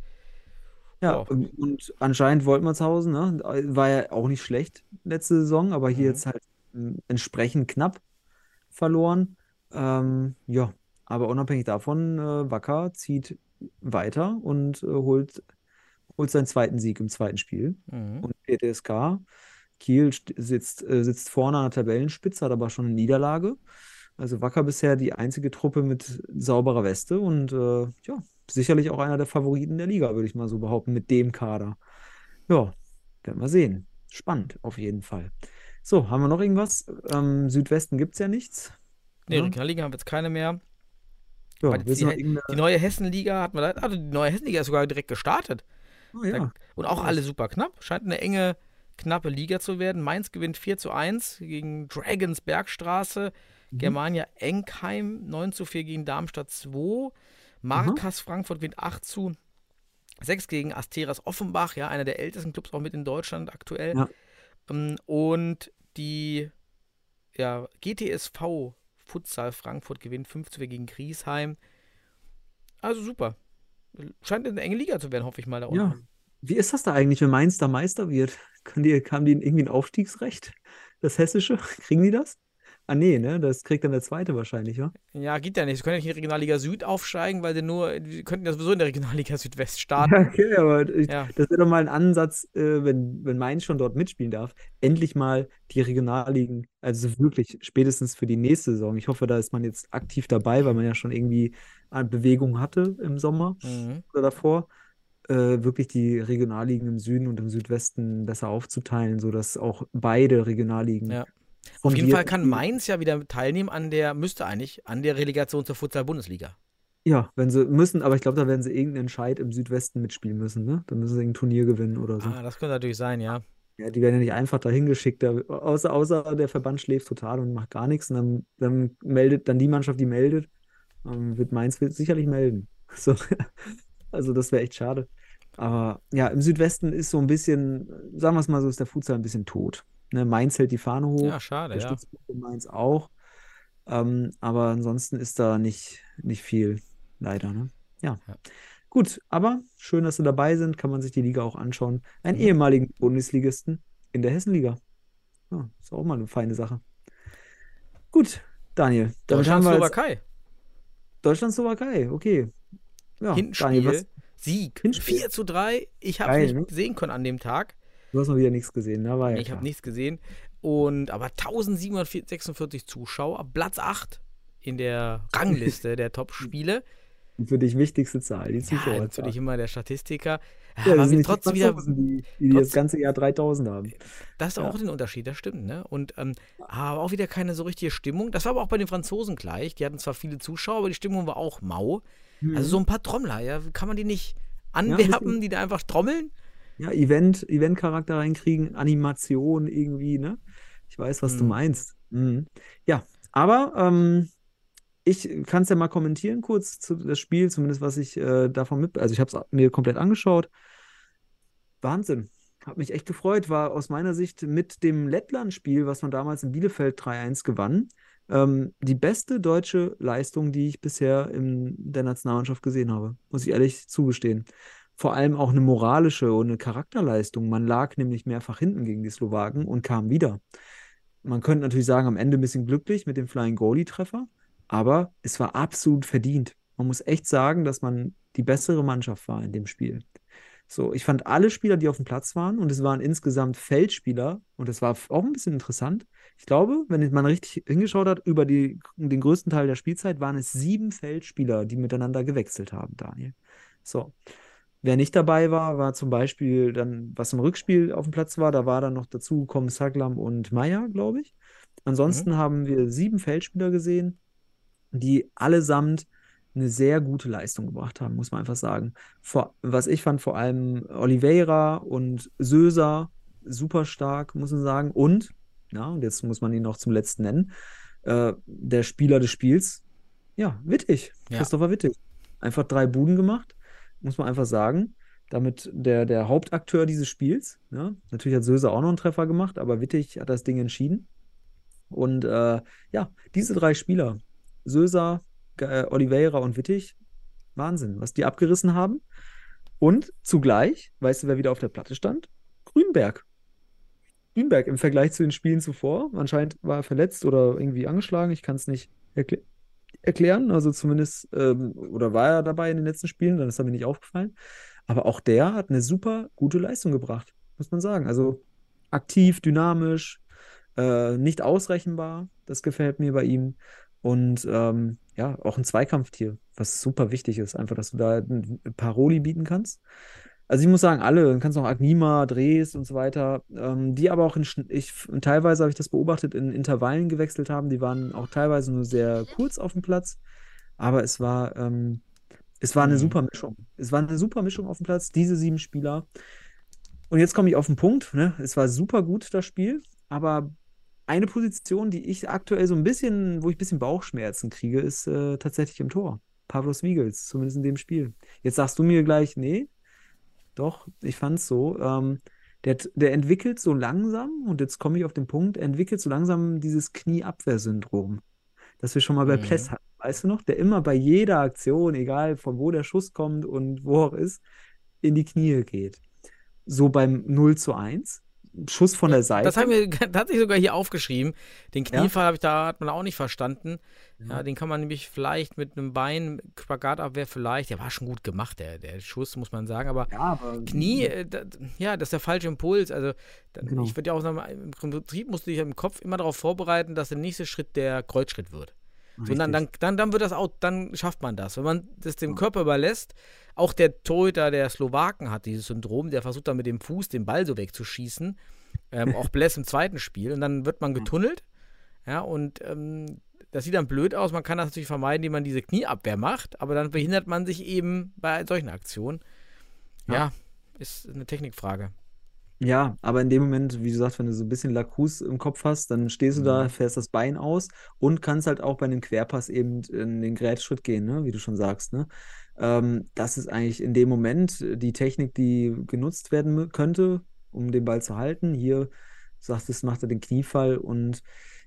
Ja, Ja. und, anscheinend Woltmannshausen, ne? War ja auch nicht schlecht letzte Saison, aber hier Mhm. jetzt halt ähm, entsprechend knapp verloren. Ähm, ja, aber unabhängig davon, äh, Wacker zieht weiter und äh, holt, holt seinen zweiten Sieg im zweiten Spiel. Mhm. Und PTSK Kiel sitzt, äh, sitzt vorne an der Tabellenspitze, hat aber schon eine Niederlage. Also Wacker bisher die einzige Truppe mit sauberer Weste und äh, ja, sicherlich auch einer der Favoriten der Liga, würde ich mal so behaupten, mit dem Kader. Ja, werden wir sehen. Spannend, auf jeden Fall. So, haben wir noch irgendwas? Ähm, Südwesten gibt es ja nichts. Nee, Ja. Regionalliga haben wir jetzt keine mehr. Ja, die, irgendeine. die neue Hessenliga hat man da, also die neue Hessenliga ist sogar direkt gestartet. Oh, ja. Und auch alle super knapp. Scheint eine enge knappe Liga zu werden. Mainz gewinnt 4 zu 1 gegen Dragons Bergstraße. Mhm. Germania Enkheim 9 zu 4 gegen Darmstadt 2. Markas Frankfurt gewinnt 8 zu 6 gegen Asteras Offenbach, ja, einer der ältesten Clubs auch mit in Deutschland aktuell. Ja. Ähm, Und die ja, GTSV Futsal Frankfurt gewinnt 5 zu 4 gegen Griesheim. Also super. Scheint eine enge Liga zu werden, hoffe ich mal da unten. Ja. Wie ist das da eigentlich, wenn Mainz da Meister wird? Können die, haben die irgendwie ein Aufstiegsrecht? Das Hessische? Kriegen die das? Ah, nee, ne? Das kriegt dann der Zweite wahrscheinlich, wa? Ja, geht ja nicht. Sie können ja nicht in die Regionalliga Süd aufsteigen, weil sie nur, die könnten ja sowieso in der Regionalliga Südwest starten. Ja, okay, aber ich, Ja. das wäre doch mal ein Ansatz, äh, wenn, wenn Mainz schon dort mitspielen darf, endlich mal die Regionalligen, also wirklich spätestens für die nächste Saison. Ich hoffe, da ist man jetzt aktiv dabei, weil man ja schon irgendwie eine Bewegung hatte im Sommer Mhm. oder davor, äh, wirklich die Regionalligen im Süden und im Südwesten besser aufzuteilen, sodass auch beide Regionalligen Ja. Auf jeden Fall kann spielen. Mainz ja wieder teilnehmen an der, müsste eigentlich, an der Relegation zur Futsal-Bundesliga. Ja, wenn sie müssen, aber ich glaube, da werden sie irgendeinen Entscheid im Südwesten mitspielen müssen, ne? Dann müssen sie irgendein Turnier gewinnen oder so. Ah, das könnte natürlich sein, ja. Ja, die werden ja nicht einfach dahin geschickt, da, außer, außer der Verband schläft total und macht gar nichts. Und dann, dann meldet dann die Mannschaft, die meldet, ähm, wird Mainz wird sicherlich melden. So. Also das wäre echt schade. Aber ja, im Südwesten ist so ein bisschen, sagen wir es mal so, ist der Futsal ein bisschen tot. Ne, Mainz hält die Fahne hoch, Ja, schade, der ja. Stützpunkt in Mainz auch. Ähm, aber ansonsten ist da nicht, nicht viel, leider. Ne? Ja. Ja. Gut, aber schön, dass Sie dabei sind, kann man sich die Liga auch anschauen. Einen Mhm. ehemaligen Bundesligisten in der Hessenliga. Ja, ist auch mal eine feine Sache. Gut, Daniel, Deutschland-Slowakei. Deutschland-Slowakei, okay. Ja, Hinspiel, Daniel, was, Sieg. Hinspiel. 4 zu 3. Ich habe es ne? nicht sehen können an dem Tag. Du hast mal wieder nichts gesehen, ne? War ja ich habe nichts gesehen. Und aber 1746 Zuschauer, Platz 8 in der Rangliste der Top-Spiele. Für dich wichtigste Zahl, die Ja, Zuschauerzahl. natürlich immer der Statistiker. Ja, aber wir trotzdem wieder, die, die trotz- das ganze Jahr 3000 haben. das ist Ja. auch den Unterschied, das stimmt, ne? Und ähm, aber auch wieder keine so richtige Stimmung. Das war aber auch bei den Franzosen gleich. Die hatten zwar viele Zuschauer, aber die Stimmung war auch mau. Also so ein paar Trommler, ja, kann man die nicht anwerben, bisschen- die da einfach trommeln? Ja, Event, Event-Charakter reinkriegen, Animation irgendwie, ne? Ich weiß, was du Mhm. meinst. Mhm. Ja, aber ähm, ich kann es ja mal kommentieren kurz zu das Spiel, zumindest was ich äh, davon mit, also ich habe es mir komplett angeschaut. Wahnsinn. Hat mich echt gefreut, war aus meiner Sicht mit dem Lettland-Spiel, was man damals in Bielefeld 3-1 gewann, ähm, die beste deutsche Leistung, die ich bisher in der Nationalmannschaft gesehen habe, muss ich ehrlich zugestehen. Vor allem auch eine moralische und eine Charakterleistung. Man lag nämlich mehrfach hinten gegen die Slowaken und kam wieder. Man könnte natürlich sagen, am Ende ein bisschen glücklich mit dem Flying Goalie-Treffer, aber es war absolut verdient. Man muss echt sagen, dass man die bessere Mannschaft war in dem Spiel. So, ich fand alle Spieler, die auf dem Platz waren, und es waren insgesamt Feldspieler, und das war auch ein bisschen interessant. Ich glaube, wenn man richtig hingeschaut hat, über die, den größten Teil der Spielzeit waren es sieben Feldspieler, die miteinander gewechselt haben, Daniel. So. Wer nicht dabei war, war zum Beispiel dann, was im Rückspiel auf dem Platz war, da war dann noch dazu gekommen Saglam und Meier, glaube ich. Ansonsten haben wir sieben Feldspieler gesehen, die allesamt eine sehr gute Leistung gebracht haben, muss man einfach sagen. Vor, was ich fand, vor allem Oliveira und Söser super stark, muss man sagen. Und, ja, und jetzt muss man ihn noch zum letzten nennen, äh, der Spieler des Spiels, ja, Wittig, Ja. Christopher Wittig. Einfach drei Buden gemacht, muss man einfach sagen. Damit der, der Hauptakteur dieses Spiels. Ja. Natürlich hat Söser auch noch einen Treffer gemacht, aber Wittig hat das Ding entschieden. Und äh, ja, diese drei Spieler, Söser, äh, Oliveira und Wittig, Wahnsinn, was die abgerissen haben. Und zugleich, weißt du, wer wieder auf der Platte stand? Grünberg. Grünberg im Vergleich zu den Spielen zuvor. Anscheinend war er verletzt oder irgendwie angeschlagen. Ich kann es nicht erkl erklären. Also zumindest, ähm, oder war er dabei in den letzten Spielen, dann ist er mir nicht aufgefallen. Aber auch der hat eine super gute Leistung gebracht, muss man sagen. Also aktiv, dynamisch, äh, nicht ausrechenbar. Das gefällt mir bei ihm. Und ähm, ja, auch ein Zweikampftier, was super wichtig ist, einfach, dass du da ein Paroli bieten kannst. Also ich muss sagen, alle, dann kannst du auch Agnima, Drees und so weiter, ähm, die aber auch in, ich, teilweise habe ich das beobachtet, in Intervallen gewechselt haben, die waren auch teilweise nur sehr kurz auf dem Platz, aber es war, ähm, es war eine Mhm. super Mischung. Es war eine super Mischung auf dem Platz, diese sieben Spieler. Und jetzt komme ich auf den Punkt. Ne? Es war super gut, das Spiel, aber eine Position, die ich aktuell so ein bisschen, wo ich ein bisschen Bauchschmerzen kriege, ist äh, tatsächlich im Tor. Pavlos Wiegels, zumindest in dem Spiel. Jetzt sagst du mir gleich, nee, doch, ich fand's so. Ähm, der, der entwickelt so langsam, und jetzt komme ich auf den Punkt, entwickelt so langsam dieses Knieabwehrsyndrom, das wir schon mal bei Mhm. Pless hatten. Weißt du noch? Der immer bei jeder Aktion, egal von wo der Schuss kommt und wo auch ist, in die Knie geht. So beim 0 zu 1. Schuss von der Seite. Das haben wir tatsächlich sogar hier aufgeschrieben. Den Ja? Kniefall habe ich da hat man auch nicht verstanden. Ja, Ja. den kann man nämlich vielleicht mit einem Bein, Spagatabwehr vielleicht, der war schon gut gemacht, der, der Schuss, muss man sagen, aber ja, aber Knie, äh, da, ja, das ist der falsche Impuls. Also, da, Genau. ich würde ja auch sagen, im Prinzip musst du dich im Kopf immer darauf vorbereiten, dass der nächste Schritt der Kreuzschritt wird. So, und dann, dann, Richtig. dann, dann wird das auch, dann schafft man das. Wenn man das dem Körper überlässt, auch der Torhüter der Slowaken hat dieses Syndrom, der versucht dann mit dem Fuß den Ball so wegzuschießen. Ähm, auch Bless im zweiten Spiel. Und dann wird man getunnelt. Ja, und ähm, das sieht dann blöd aus. Man kann das natürlich vermeiden, indem man diese Knieabwehr macht, aber dann behindert man sich eben bei solchen Aktionen. Ja, Ja. ist eine Technikfrage. Ja, aber in dem Moment, wie du sagst, wenn du so ein bisschen Lacus im Kopf hast, dann stehst du da, Mhm. fährst das Bein aus und kannst halt auch bei einem Querpass eben in den Grätschritt gehen, ne? Wie du schon sagst, ne? Ähm, das ist eigentlich in dem Moment die Technik, die genutzt werden könnte, um den Ball zu halten. Hier sagst es macht er den Kniefall und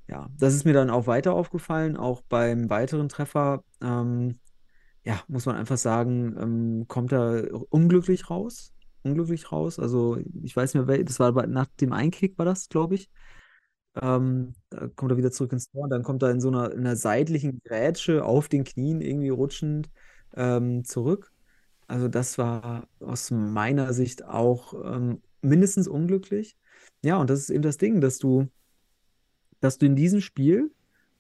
ja, das ist mir dann auch weiter aufgefallen, auch beim weiteren Treffer. Ähm, ja, muss man einfach sagen, ähm, kommt er unglücklich raus. Unglücklich raus. Also, ich weiß nicht mehr, das war nach dem Einkick, war das, glaube ich. Ähm, da kommt er wieder zurück ins Tor und dann kommt er in so einer, in einer seitlichen Grätsche auf den Knien irgendwie rutschend ähm, zurück. Also, das war aus meiner Sicht auch ähm, mindestens unglücklich. Ja, und das ist eben das Ding, dass du, dass du in diesem Spiel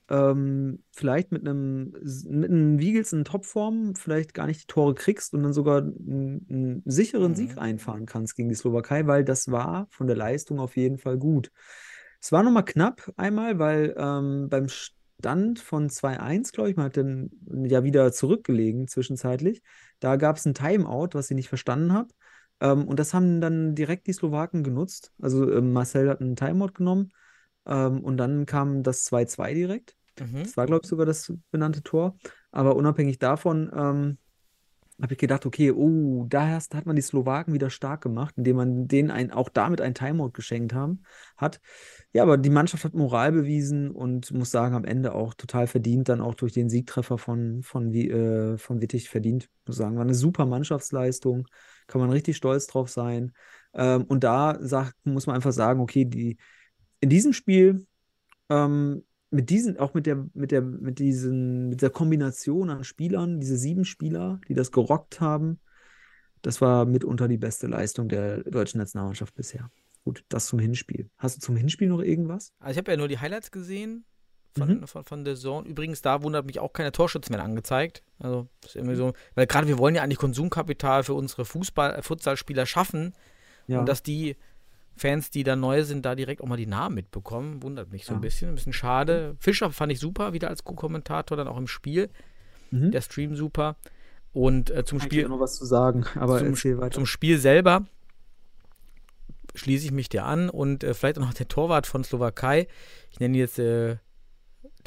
ähm, vielleicht mit einem, mit einem Wiegels in Topform vielleicht gar nicht die Tore kriegst und dann sogar einen, einen sicheren Sieg Mhm. einfahren kannst gegen die Slowakei, weil das war von der Leistung auf jeden Fall gut. Es war nochmal knapp einmal, weil ähm, beim Stand von 2-1, glaube ich, man hat dann ja wieder zurückgelegen zwischenzeitlich. Da gab es ein Timeout, was ich nicht verstanden habe. Ähm, und das haben dann direkt die Slowaken genutzt. Also ähm, Marcel hat einen Timeout genommen. Ähm, und dann kam das 2-2 direkt. Mhm. Das war, glaube ich, sogar das benannte Tor. Aber unabhängig davon ähm, habe ich gedacht, okay, oh, da hat man die Slowaken wieder stark gemacht, indem man denen ein, auch damit ein Timeout geschenkt haben, hat. Ja, aber die Mannschaft hat Moral bewiesen und muss sagen, am Ende auch total verdient, dann auch durch den Siegtreffer von, von, äh, von Wittig verdient. Muss sagen, war eine super Mannschaftsleistung, kann man richtig stolz drauf sein. Ähm, und da sagt, muss man einfach sagen, okay, die, in diesem Spiel ähm, mit diesen, auch mit der, mit der, mit diesen, mit der Kombination an Spielern, diese sieben Spieler, die das gerockt haben, das war mitunter die beste Leistung der deutschen Nationalmannschaft bisher. Gut, das zum Hinspiel. Hast du zum Hinspiel noch irgendwas? Also ich habe ja nur die Highlights gesehen von, Mhm. von, von der Zone. Übrigens, da wundert mich auch keine Torschützen mehr angezeigt. Also ist irgendwie so, weil gerade wir wollen ja eigentlich Konsumkapital für unsere Fußball, äh, Futsalspieler schaffen Ja. und dass die Fans, die da neu sind, da direkt auch mal die Namen mitbekommen, wundert mich so Ja. ein bisschen. Ein bisschen schade. Fischer fand ich super, wieder als Co-Kommentator, dann auch im Spiel. Mhm. Der Stream super. Und äh, zum Kann ich Spiel, noch was zu sagen, aber zum, zum Spiel selber schließe ich mich dir an und äh, vielleicht auch noch der Torwart von Slowakei. Ich nenne ihn jetzt äh,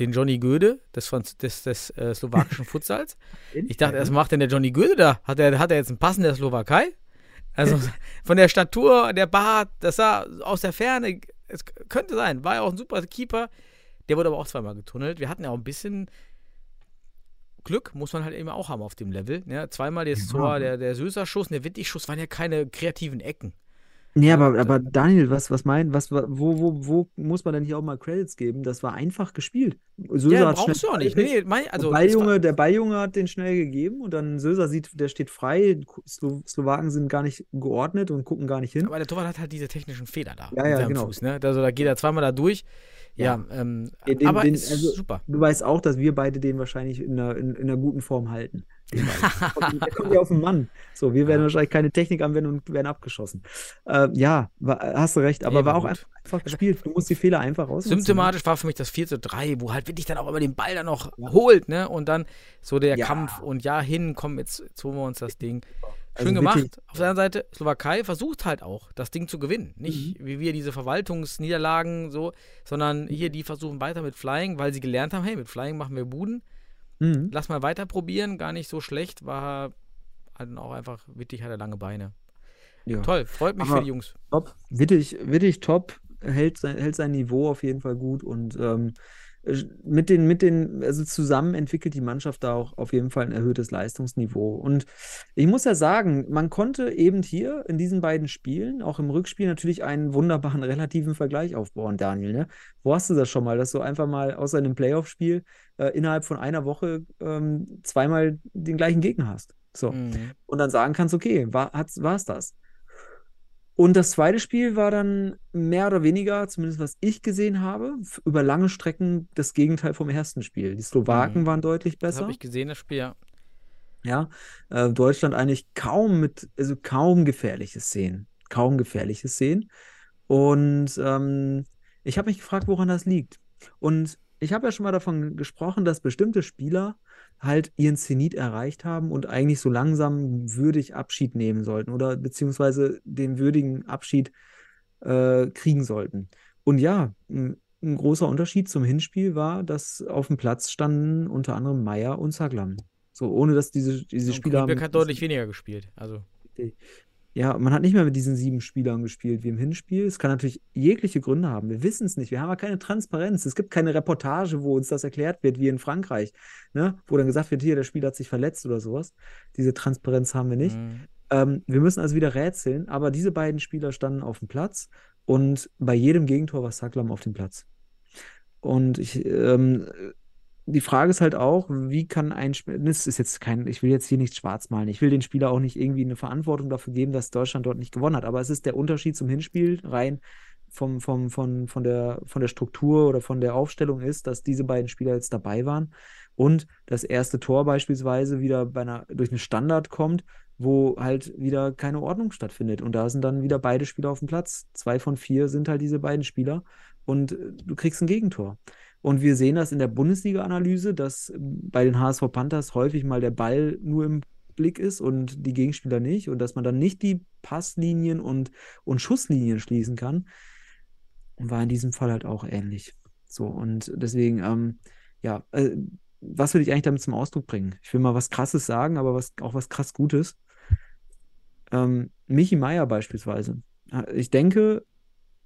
den Johnny Göde des, Franz des, des äh, slowakischen Futsals. Ich dachte, was macht denn der Johnny Göde da? Hat er, hat er jetzt einen Pass in der Slowakei? Also von der Statur, der Bart, das sah aus der Ferne, es könnte sein, war ja auch ein super Keeper. Der wurde aber auch zweimal getunnelt. Wir hatten ja auch ein bisschen Glück, muss man halt eben auch haben auf dem Level. Ja, zweimal das Ja. Tor, der, der Söser-Schuss und der Wittig-Schuss waren ja keine kreativen Ecken. Nee, Ja, aber, aber Daniel, was, was meint, was, wo, wo, wo muss man denn hier auch mal Credits geben? Das war einfach gespielt. Söser ja, brauchst du auch nicht. Nee, mein, also der, es war- Balljunge, der Balljunge hat den schnell gegeben und dann Söser sieht, der steht frei. Slo Slowaken sind gar nicht geordnet und gucken gar nicht hin. aber der Torwart hat halt diese technischen Fehler da Ja, ja, genau. Fuß. Ne? Also da geht er zweimal da durch. Ja, Ja. ähm, Den- aber den- also- super. Du weißt auch, dass wir beide den wahrscheinlich in einer, in, in einer guten Form halten. Der kommt ja auf den Mann. So, wir werden Ja. wahrscheinlich keine Technik anwenden und werden abgeschossen. Äh, ja, war, hast du recht, aber Nee, war war auch einfach, einfach gespielt. Du musst die Fehler einfach rausnutzen. Symptomatisch war für mich das 4 zu 3, wo halt wirklich dann auch immer den Ball dann noch holt, ne? Und dann so der Ja. Kampf und ja, hin, komm, jetzt, holen wir uns das Ding. Also Schön gemacht. wirklich, Auf der anderen Seite, Slowakei versucht halt auch, das Ding zu gewinnen. Nicht Mhm. wie wir diese Verwaltungsniederlagen so, sondern hier, die versuchen weiter mit Flying, weil sie gelernt haben, hey, mit Flying machen wir Buden. Mhm. Lass mal weiter probieren, gar nicht so schlecht. War halt auch einfach, Wittig hatte lange Beine. Ja. Toll, freut mich Aber- für die Jungs. Top. Wittig, Wittig top, hält sein, hält sein Niveau auf jeden Fall gut und ähm, äh, mit den, mit den, also zusammen entwickelt die Mannschaft da auch auf jeden Fall ein erhöhtes Leistungsniveau. Und ich muss ja sagen, man konnte eben hier in diesen beiden Spielen, auch im Rückspiel, natürlich einen wunderbaren relativen Vergleich aufbauen, Daniel. Ne? Wo hast du das schon mal, dass du einfach mal außer einem Playoff-Spiel äh, innerhalb von einer Woche ähm, zweimal den gleichen Gegner hast? So Mhm. und dann sagen kannst, okay, war es das? Und das zweite Spiel war dann mehr oder weniger, zumindest was ich gesehen habe, über lange Strecken das Gegenteil vom ersten Spiel. Die Slowaken Mhm. waren deutlich Das besser. habe ich gesehen, das Spiel. ja. Ja, äh, Deutschland eigentlich kaum mit, also kaum gefährliche Szenen. Kaum gefährliche Szenen. Und ähm, ich habe mich gefragt, woran das liegt. Und ich habe ja schon mal davon gesprochen, dass bestimmte Spieler halt ihren Zenit erreicht haben und eigentlich so langsam würdig Abschied nehmen sollten oder beziehungsweise den würdigen Abschied äh, kriegen sollten. Und ja, ein, ein großer Unterschied zum Hinspiel war, dass auf dem Platz standen unter anderem Meier und Zaglam. So, ohne dass diese, diese Und Spieler. Grünberg mit hat deutlich weniger gespielt. Also, ja, man hat nicht mehr mit diesen sieben Spielern gespielt wie im Hinspiel. Es kann natürlich jegliche Gründe haben. Wir wissen es nicht. Wir haben ja keine Transparenz. Es gibt keine Reportage, wo uns das erklärt wird, wie in Frankreich, ne? Wo dann gesagt wird, hier, der Spieler hat sich verletzt oder sowas. Diese Transparenz haben wir nicht. mhm. Ähm, wir müssen also wieder rätseln, aber diese beiden Spieler standen auf dem Platz und bei jedem Gegentor war Saklam auf dem Platz. Und ich, ähm, die Frage ist halt auch, wie kann ein Spieler, das ist jetzt kein, ich will jetzt hier nichts schwarz malen, ich will den Spieler auch nicht irgendwie eine Verantwortung dafür geben, dass Deutschland dort nicht gewonnen hat, aber es ist der Unterschied zum Hinspiel rein vom, vom, von, von, der, von der Struktur oder von der Aufstellung ist, dass diese beiden Spieler jetzt dabei waren und das erste Tor beispielsweise wieder bei einer, durch einen Standard kommt, wo halt wieder keine Ordnung stattfindet. Und da sind dann wieder beide Spieler auf dem Platz. Zwei von vier sind halt diese beiden Spieler und du kriegst ein Gegentor. Und wir sehen das in der Bundesliga-Analyse, dass ähm, bei den HSV Panthers häufig mal der Ball nur im Blick ist und die Gegenspieler nicht und dass man dann nicht die Passlinien und, und Schusslinien schließen kann. War in diesem Fall halt auch ähnlich. So, und deswegen, ähm, ja, äh, was will ich eigentlich damit zum Ausdruck bringen? Ich will mal was Krasses sagen, aber was, auch was krass Gutes. Ähm, Michi Meier beispielsweise. Ich denke,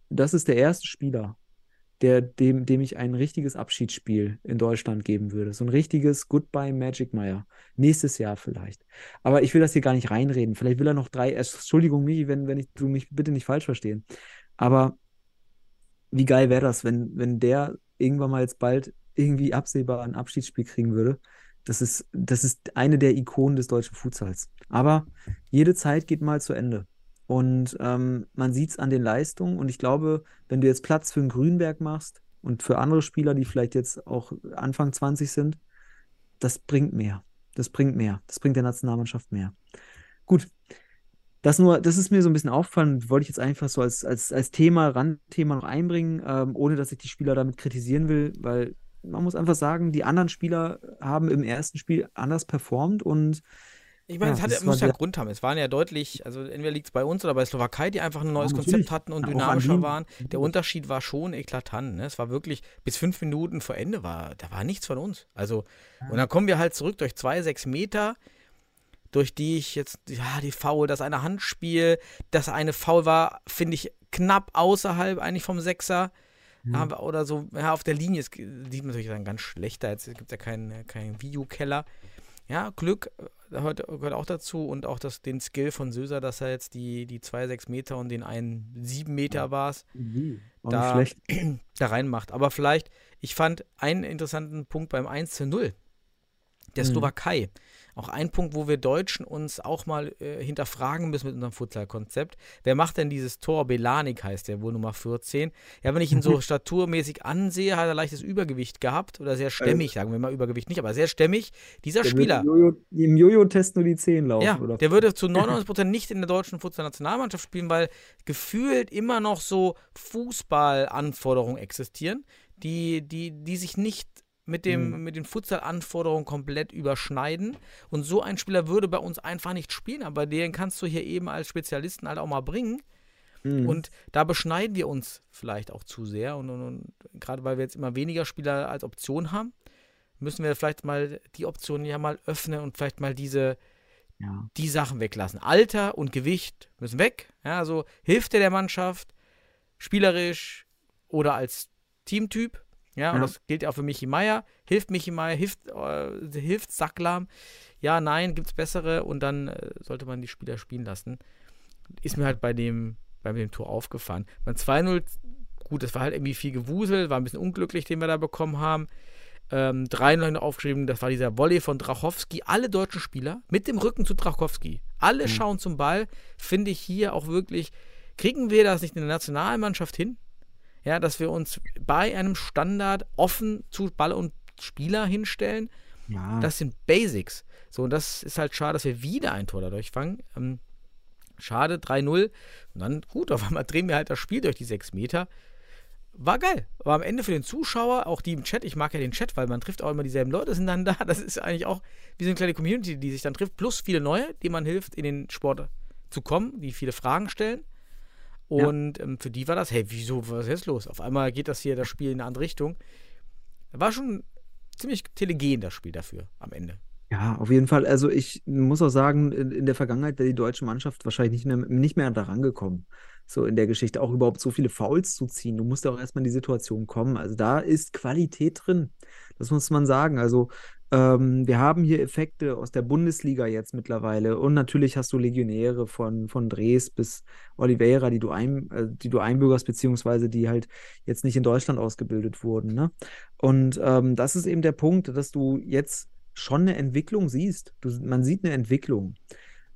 das ist der erste Spieler, der, dem, dem ich ein richtiges Abschiedsspiel in Deutschland geben würde. So ein richtiges Goodbye Magic Meier. Nächstes Jahr vielleicht. Aber ich will das hier gar nicht reinreden. Vielleicht will er noch drei. Entschuldigung, Michi, wenn, wenn ich, du mich bitte nicht falsch verstehen. Aber wie geil wäre das, wenn, wenn der irgendwann mal jetzt bald irgendwie absehbar ein Abschiedsspiel kriegen würde. Das ist, das ist eine der Ikonen des deutschen Futsals. Aber jede Zeit geht mal zu Ende. Und ähm, man sieht es an den Leistungen. Und ich glaube, wenn du jetzt Platz für einen Grünberg machst und für andere Spieler, die vielleicht jetzt auch Anfang 20 sind, das bringt mehr. Das bringt mehr. Das bringt der Nationalmannschaft mehr. Gut. Das nur, das ist mir so ein bisschen aufgefallen, wollte ich jetzt einfach so als, als, als Thema, Randthema noch einbringen, ähm, ohne dass ich die Spieler damit kritisieren will, weil man muss einfach sagen, die anderen Spieler haben im ersten Spiel anders performt und Ich meine, Ja, es hat, muss ja Grund haben. Es waren ja deutlich, also entweder liegt es bei uns oder bei Slowakei, die einfach ein neues natürlich. Konzept hatten und an dynamischer waren. Der Unterschied war schon eklatant. Ne? Es war wirklich, bis fünf Minuten vor Ende war, da war nichts von uns. Also, und dann kommen wir halt zurück durch zwei, sechs Meter, durch die ich jetzt, ja, die Foul, das eine Handspiel, das eine Foul war, finde ich, knapp außerhalb eigentlich vom Sechser. Mhm. Oder so, ja, auf der Linie, es sieht natürlich dann ganz schlecht da, jetzt gibt es ja keinen keinen Videokeller. Ja, Glück gehört, gehört auch dazu und auch das, den Skill von Söser, dass er jetzt die, die zwei, sechs Meter und den einen sieben Meter war es, Auch Da- da reinmacht. Aber vielleicht, ich fand einen interessanten Punkt beim 1 zu 0 der Mhm. Slowakei. Auch ein Punkt, wo wir Deutschen uns auch mal äh, hinterfragen müssen mit unserem Futsal-Konzept. Wer macht denn dieses Tor? Belanik heißt der wohl Nummer 14. Ja, wenn ich ihn so staturmäßig ansehe, hat er leichtes Übergewicht gehabt oder sehr stämmig, sagen wir mal Übergewicht nicht, aber sehr stämmig. Dieser Der Spieler. würde im Jojo- Im Jojo-Test nur die 10 laufen. Ja, oder? der würde zu 99% nicht in der deutschen Futsal-Nationalmannschaft spielen, weil gefühlt immer noch so Fußballanforderungen existieren, die, die, die sich nicht mit, dem, mit den Futsal-Anforderungen komplett überschneiden. Und so ein Spieler würde bei uns einfach nicht spielen, aber den kannst du hier eben als Spezialisten halt auch mal bringen. Mhm. Und da beschneiden wir uns vielleicht auch zu sehr. Und, und, und gerade weil wir jetzt immer weniger Spieler als Option haben, müssen wir vielleicht mal die Optionen ja mal öffnen und vielleicht mal diese, Ja. die Sachen weglassen. Alter und Gewicht müssen weg. Ja, also Hälfte der Mannschaft, spielerisch oder als Teamtyp. Ja, und Ja. das gilt ja auch für Michi Meier. Hilft Michi Meier, hilft, äh, hilft Sacklam. Ja, nein, gibt es bessere und dann äh, sollte man die Spieler spielen lassen. Ist mir halt bei dem, bei dem Tor aufgefallen. Beim 2-0, gut, das war halt irgendwie viel Gewusel, war ein bisschen unglücklich, den wir da bekommen haben. Ähm, 3-0 noch aufgeschrieben, das war dieser Volley von Drachowski. Alle deutschen Spieler mit dem Rücken zu Drachowski. Alle schauen zum Ball. Finde ich hier auch wirklich, kriegen wir das nicht in der Nationalmannschaft hin? Ja, dass wir uns bei einem Standard offen zu Ball und Spieler hinstellen. Ja. Das sind Basics. So, und das ist halt schade, dass wir wieder ein Tor dadurch fangen. Ähm, schade, 3-0. Und dann, gut, auf einmal drehen wir halt das Spiel durch die sechs Meter. War geil. Aber am Ende für den Zuschauer, auch die im Chat, ich mag ja den Chat, weil man trifft auch immer dieselben Leute, sind dann da. Das ist eigentlich auch wie so eine kleine Community, die sich dann trifft, plus viele neue, die man hilft, in den Sport zu kommen, die viele Fragen stellen. Und ähm, für die war das, hey, wieso, was ist jetzt los? Auf einmal geht das hier, das Spiel in eine andere Richtung. War schon ziemlich telegen, das Spiel dafür am Ende. Ja, auf jeden Fall. Also ich muss auch sagen, in, in der Vergangenheit wäre die deutsche Mannschaft wahrscheinlich nicht mehr, nicht mehr da rangekommen. So in der Geschichte auch überhaupt so viele Fouls zu ziehen. Du musst ja auch erstmal in die Situation kommen. Also da ist Qualität drin. Das muss man sagen. Also ähm, wir haben hier Effekte aus der Bundesliga jetzt mittlerweile. Und natürlich hast du Legionäre von, von Dres bis Oliveira, die du, ein, äh, die du einbürgerst, beziehungsweise die halt jetzt nicht in Deutschland ausgebildet wurden. Ne? Und ähm, das ist eben der Punkt, dass du jetzt schon eine Entwicklung siehst. Du, man sieht eine Entwicklung.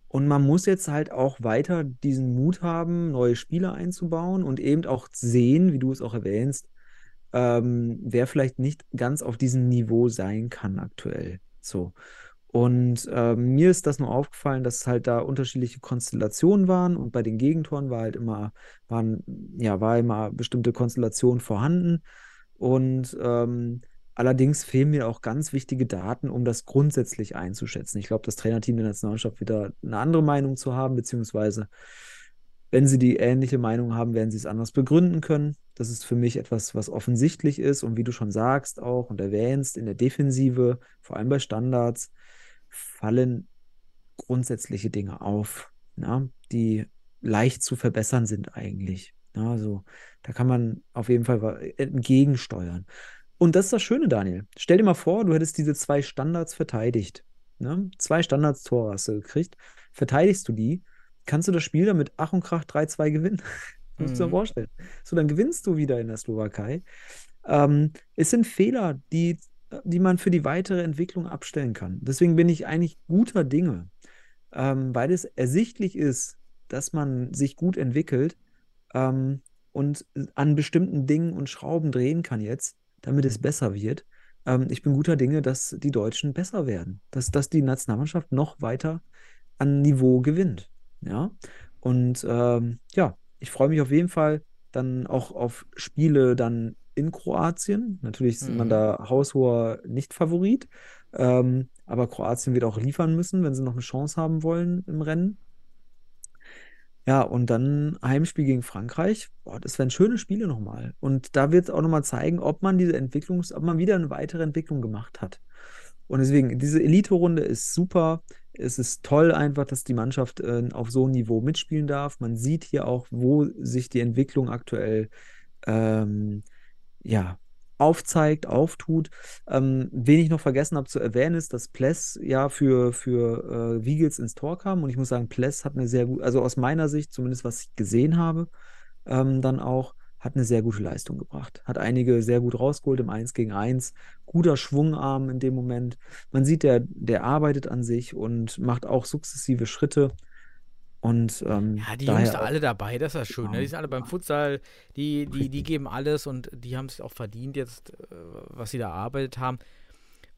Und man muss jetzt halt auch weiter diesen Mut haben, neue Spieler einzubauen und eben auch sehen, wie du es auch erwähnst, ähm, wer vielleicht nicht ganz auf diesem Niveau sein kann aktuell. So. Und ähm, mir ist das nur aufgefallen, dass halt da unterschiedliche Konstellationen waren und bei den Gegentoren war halt immer, waren, ja, war immer bestimmte Konstellationen vorhanden. Und ähm, allerdings fehlen mir auch ganz wichtige Daten, um das grundsätzlich einzuschätzen. Ich glaube, das Trainerteam der Nationalmannschaft wird da eine andere Meinung zu haben, beziehungsweise wenn sie die ähnliche Meinung haben, werden sie es anders begründen können. Das ist für mich etwas, was offensichtlich ist und wie du schon sagst auch und erwähnst, in der Defensive, vor allem bei Standards, fallen grundsätzliche Dinge auf, na, die leicht zu verbessern sind eigentlich. Na, also da kann man auf jeden Fall entgegensteuern. Und das ist das Schöne, Daniel. Stell dir mal vor, du hättest diese zwei Standards verteidigt. Ne? Zwei Standards-Tore hast du gekriegt. Verteidigst du die, kannst du das Spiel dann mit Ach und Krach 3-2 gewinnen. Musst du dir Mhm. vorstellen. So, dann gewinnst du wieder in der Slowakei. Ähm, es sind Fehler, die, die man für die weitere Entwicklung abstellen kann. Deswegen bin ich eigentlich guter Dinge, ähm, weil es ersichtlich ist, dass man sich gut entwickelt ähm, und an bestimmten Dingen und Schrauben drehen kann jetzt, damit es besser wird. Ähm, ich bin guter Dinge, dass die Deutschen besser werden, dass, dass die Nationalmannschaft noch weiter an Niveau gewinnt. Ja, und ähm, ja, ich freue mich auf jeden Fall dann auch auf Spiele dann in Kroatien. Natürlich ist man Mhm. da haushoher Nicht-Favorit, ähm, aber Kroatien wird auch liefern müssen, wenn sie noch eine Chance haben wollen im Rennen. Ja, und dann Heimspiel gegen Frankreich. Boah, das wären schöne Spiele nochmal. Und da wird es auch nochmal zeigen, ob man diese Entwicklung, ob man wieder eine weitere Entwicklung gemacht hat. Und deswegen, diese Elite-Runde ist super. Es ist toll einfach, dass die Mannschaft äh, auf so einem Niveau mitspielen darf. Man sieht hier auch, wo sich die Entwicklung aktuell ähm, ja, aufzeigt, auftut. Ähm, wen ich noch vergessen habe zu erwähnen, ist, dass Pless ja für, für äh, Wiegels ins Tor kam. Und ich muss sagen, Pless hat eine sehr gute, also aus meiner Sicht, zumindest was ich gesehen habe, ähm, dann auch, hat eine sehr gute Leistung gebracht. Hat einige sehr gut rausgeholt im 1 gegen 1. Guter Schwungarm in dem Moment. Man sieht, der, der arbeitet an sich und macht auch sukzessive Schritte. Und ähm, Ja, die Jungs da auch- alle dabei, das ist ja schön. Ne? Die Genau. sind alle beim Futsal, die, die, die geben alles und die haben es auch verdient jetzt, äh, was sie da erarbeitet haben.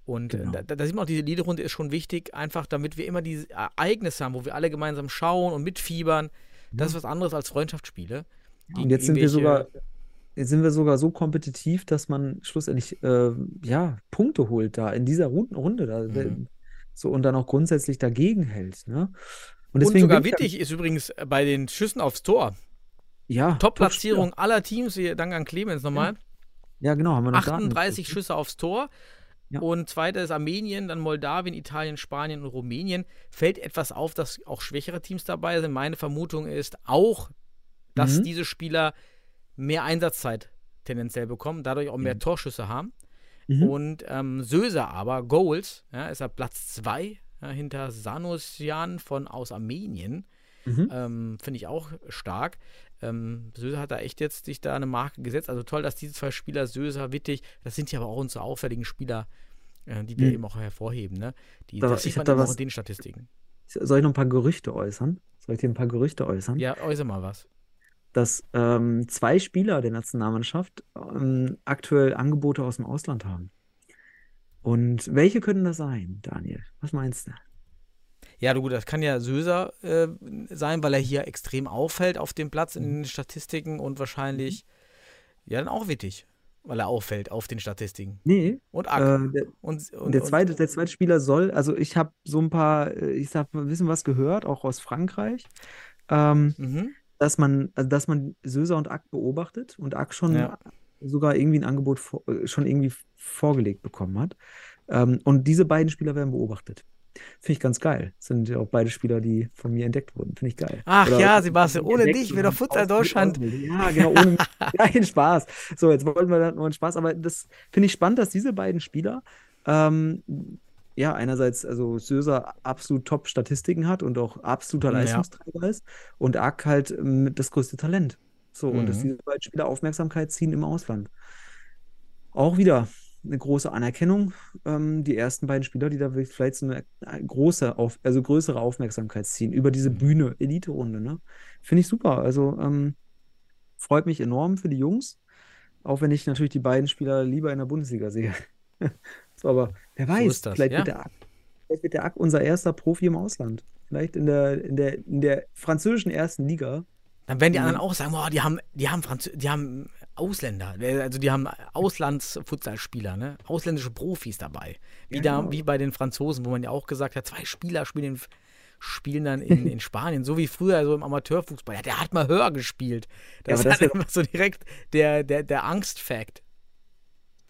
Und äh, Genau. da, da sieht man auch, diese Liederrunde ist schon wichtig, einfach damit wir immer diese Ereignisse haben, wo wir alle gemeinsam schauen und mitfiebern. Das ist was anderes als Freundschaftsspiele. Und jetzt sind wir sogar, sind wir sogar so kompetitiv, dass man schlussendlich äh, ja, Punkte holt da in dieser Ru- Runde. Da, Mhm. so, und dann auch grundsätzlich dagegen hält. Ne? Und, deswegen sogar wichtig ist übrigens äh, bei den Schüssen aufs Tor. Ja, Top-Platzierung aller Teams, hier Dank an Clemens nochmal. Ja, genau, haben wir noch Daten 38 gekriegt, ne? Schüsse aufs Tor. Ja. Und zweiter ist Armenien, dann Moldawien, Italien, Spanien und Rumänien. Fällt etwas auf, dass auch schwächere Teams dabei sind. Meine Vermutung ist auch, dass Mhm. diese Spieler mehr Einsatzzeit tendenziell bekommen, dadurch auch mehr Mhm. Torschüsse haben. Mhm. Und ähm, Söser aber, Goals, ja, ist er Platz 2 ja, hinter Sanusian von aus Armenien. Mhm. Ähm, Finde ich auch stark. Ähm, Söser hat da echt jetzt sich da eine Marke gesetzt. Also toll, dass diese zwei Spieler, Söser, Wittig, das sind ja aber auch unsere auffälligen Spieler, äh, die wir Mhm. eben auch hervorheben. Ne? Die, Da- das sieht man da auch was- in den Statistiken. Soll ich noch ein paar Gerüchte äußern? Soll ich dir ein paar Gerüchte äußern? Ja, äußere mal was. Dass ähm, zwei Spieler der Nationalmannschaft ähm, aktuell Angebote aus dem Ausland haben. Und welche können das sein, Daniel? Was meinst du? Ja, du, das kann ja Söser äh, sein, weil er hier extrem auffällt auf dem Platz in Mhm. den Statistiken und wahrscheinlich, ja, dann auch Wittig, weil er auffällt auf den Statistiken. Nee, Und Ack. äh, der, und, und, der, zweite, der zweite Spieler soll, also ich habe so ein paar, äh, ich sag mal, bisschen was gehört, auch aus Frankreich, ähm, Mhm. Dass man, also dass man Söser und Ack beobachtet und Ack schon Ja. sogar irgendwie ein Angebot vor, äh, schon irgendwie vorgelegt bekommen hat. Ähm, und diese beiden Spieler werden beobachtet. Finde ich ganz geil. Sind ja auch beide Spieler, die von mir entdeckt wurden. Finde ich geil. Ach Oder ja, Sebastian, ohne dich wäre doch Futsal aus- Deutschland. Ja, genau, ohne. Kein Spaß. So, jetzt wollten wir dann nur einen Spaß, aber das finde ich spannend, dass diese beiden Spieler ähm, ja, einerseits, also Söser absolut Top-Statistiken hat und auch absoluter Ja. Leistungsträger ist und Ack halt ähm, das größte Talent. So, und dass Mhm. diese beiden Spieler Aufmerksamkeit ziehen im Ausland. Auch wieder eine große Anerkennung. Ähm, die ersten beiden Spieler, die da vielleicht so eine äh, große, auf, also größere Aufmerksamkeit ziehen über diese Mhm. Bühne, Elite-Runde, ne? Finde ich super. Also ähm, freut mich enorm für die Jungs, auch wenn ich natürlich die beiden Spieler lieber in der Bundesliga sehe. So, aber wer weiß, ist das, vielleicht ja. wird der Ack, vielleicht wird der Ack unser erster Profi im Ausland. Vielleicht in der, in der, in der französischen ersten Liga. Dann werden die anderen auch sagen, boah, die haben, die haben Franz die haben Ausländer, also die haben Auslandsfutsalspieler, ne? Ausländische Profis dabei. Wie, Ja, da, genau. wie bei den Franzosen, wo man ja auch gesagt hat, zwei Spieler spielen, spielen dann in, in Spanien, so wie früher so im Amateurfußball. Ja, der hat mal höher gespielt. Ja, Das aber das ist halt immer so direkt der, der, der Angstfakt.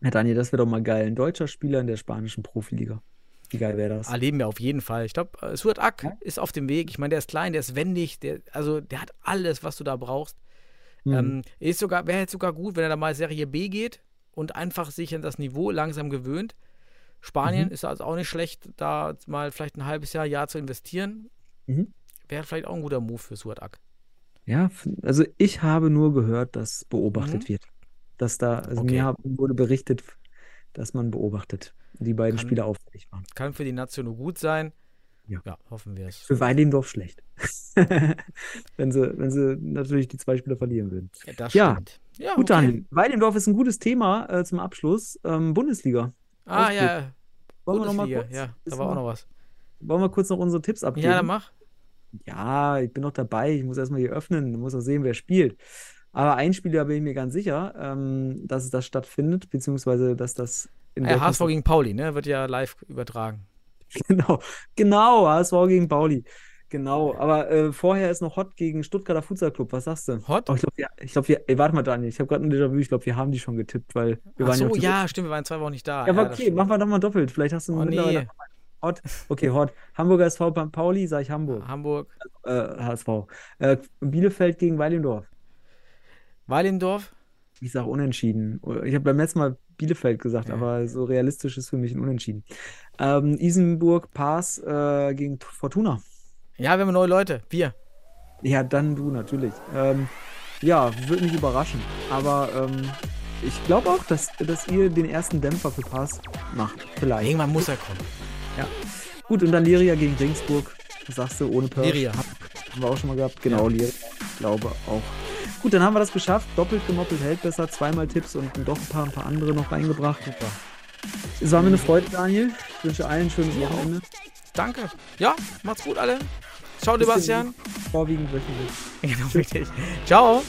Herr Daniel, das wäre doch mal geil. Ein deutscher Spieler in der spanischen Profiliga. Wie geil wäre das? Erleben wir auf jeden Fall. Ich glaube, äh, Suat Ak Ja. ist auf dem Weg. Ich meine, der ist klein, der ist wendig, der, also der hat alles, was du da brauchst. Mhm. Ähm, ist sogar, wäre jetzt sogar gut, wenn er da mal Serie B geht und einfach sich an das Niveau langsam gewöhnt. Spanien Mhm. ist also auch nicht schlecht, da mal vielleicht ein halbes Jahr, Jahr zu investieren. Mhm. Wäre vielleicht auch ein guter Move für Suat Ak. Ja, also ich habe nur gehört, dass beobachtet Mhm. wird. Dass da, also Okay. mir wurde berichtet, dass man beobachtet. Die beiden Kann- Spieler auffällig waren. Kann für die Nation nur gut sein. Ja. Ja, hoffen wir es. Für Weidendorf schlecht. wenn sie, wenn sie natürlich die zwei Spieler verlieren würden. Ja, das Ja. stimmt. Ja, Gut, okay. Daniel. Weidendorf ist ein gutes Thema äh, zum Abschluss. Ähm, Bundesliga. Ah, Ausblick. ja. Wollen wir noch mal Bundesliga, kurz? ja, da war auch noch was. Wollen wir kurz noch unsere Tipps abgeben? Ja, dann mach. Ja, ich bin noch dabei. Ich muss erstmal hier öffnen. Ich muss auch sehen, wer spielt. Aber ein Spieler bin ich mir ganz sicher, ähm, dass das stattfindet, beziehungsweise dass das in Ja, der HSV gegen Pauli, ne? Wird ja live übertragen. Genau, genau, HSV gegen Pauli. Genau, aber äh, vorher ist noch Hot gegen Stuttgarter Futsal Club. Was sagst du? Hot? Oh, ich glaube, ja, ich glaub, wir, ey, warte mal, Daniel, ich habe gerade ein Déjà-vu. Ich glaube, wir haben die schon getippt, weil wir Ach waren ja so, die- ja, stimmt, wir waren zwei Wochen nicht da. Ja, aber das okay, machen wir doch mal doppelt. Vielleicht hast du Oh, mittlerweile nee. Hot. Okay, Hot. Hamburger SV beim Pauli, sage ich Hamburg. Hamburg, Äh, HSV. Äh, Bielefeld gegen Weilendorf. Weilendorf. Ich sage unentschieden. Ich habe beim letzten Mal Bielefeld gesagt, Ja. aber so realistisch ist für mich ein Unentschieden. Ähm, Isenburg, Paas äh, gegen Fortuna. Ja, wir haben neue Leute. Wir. Ja, dann du natürlich. Ähm, ja, würde mich überraschen. Aber ähm, ich glaube auch, dass, dass ihr den ersten Dämpfer für Pass macht. Vielleicht. Irgendwann muss er kommen. Gut, und dann Liria gegen Ringsburg. Sagst du, ohne Persch? Liria. Haben wir auch schon mal gehabt. Genau, Liria. Ich glaube auch. Gut, dann haben wir das geschafft. Doppelt gemoppelt hält besser. Zweimal Tipps und doch ein paar, ein paar andere noch reingebracht. Super. Es war mir eine Freude, Daniel. Ich wünsche allen ein schönes. Wochenende. Danke. Ja, macht's gut alle. Ciao, Sebastian. Vorwiegend wöchentlich. Genau, richtig. Ciao.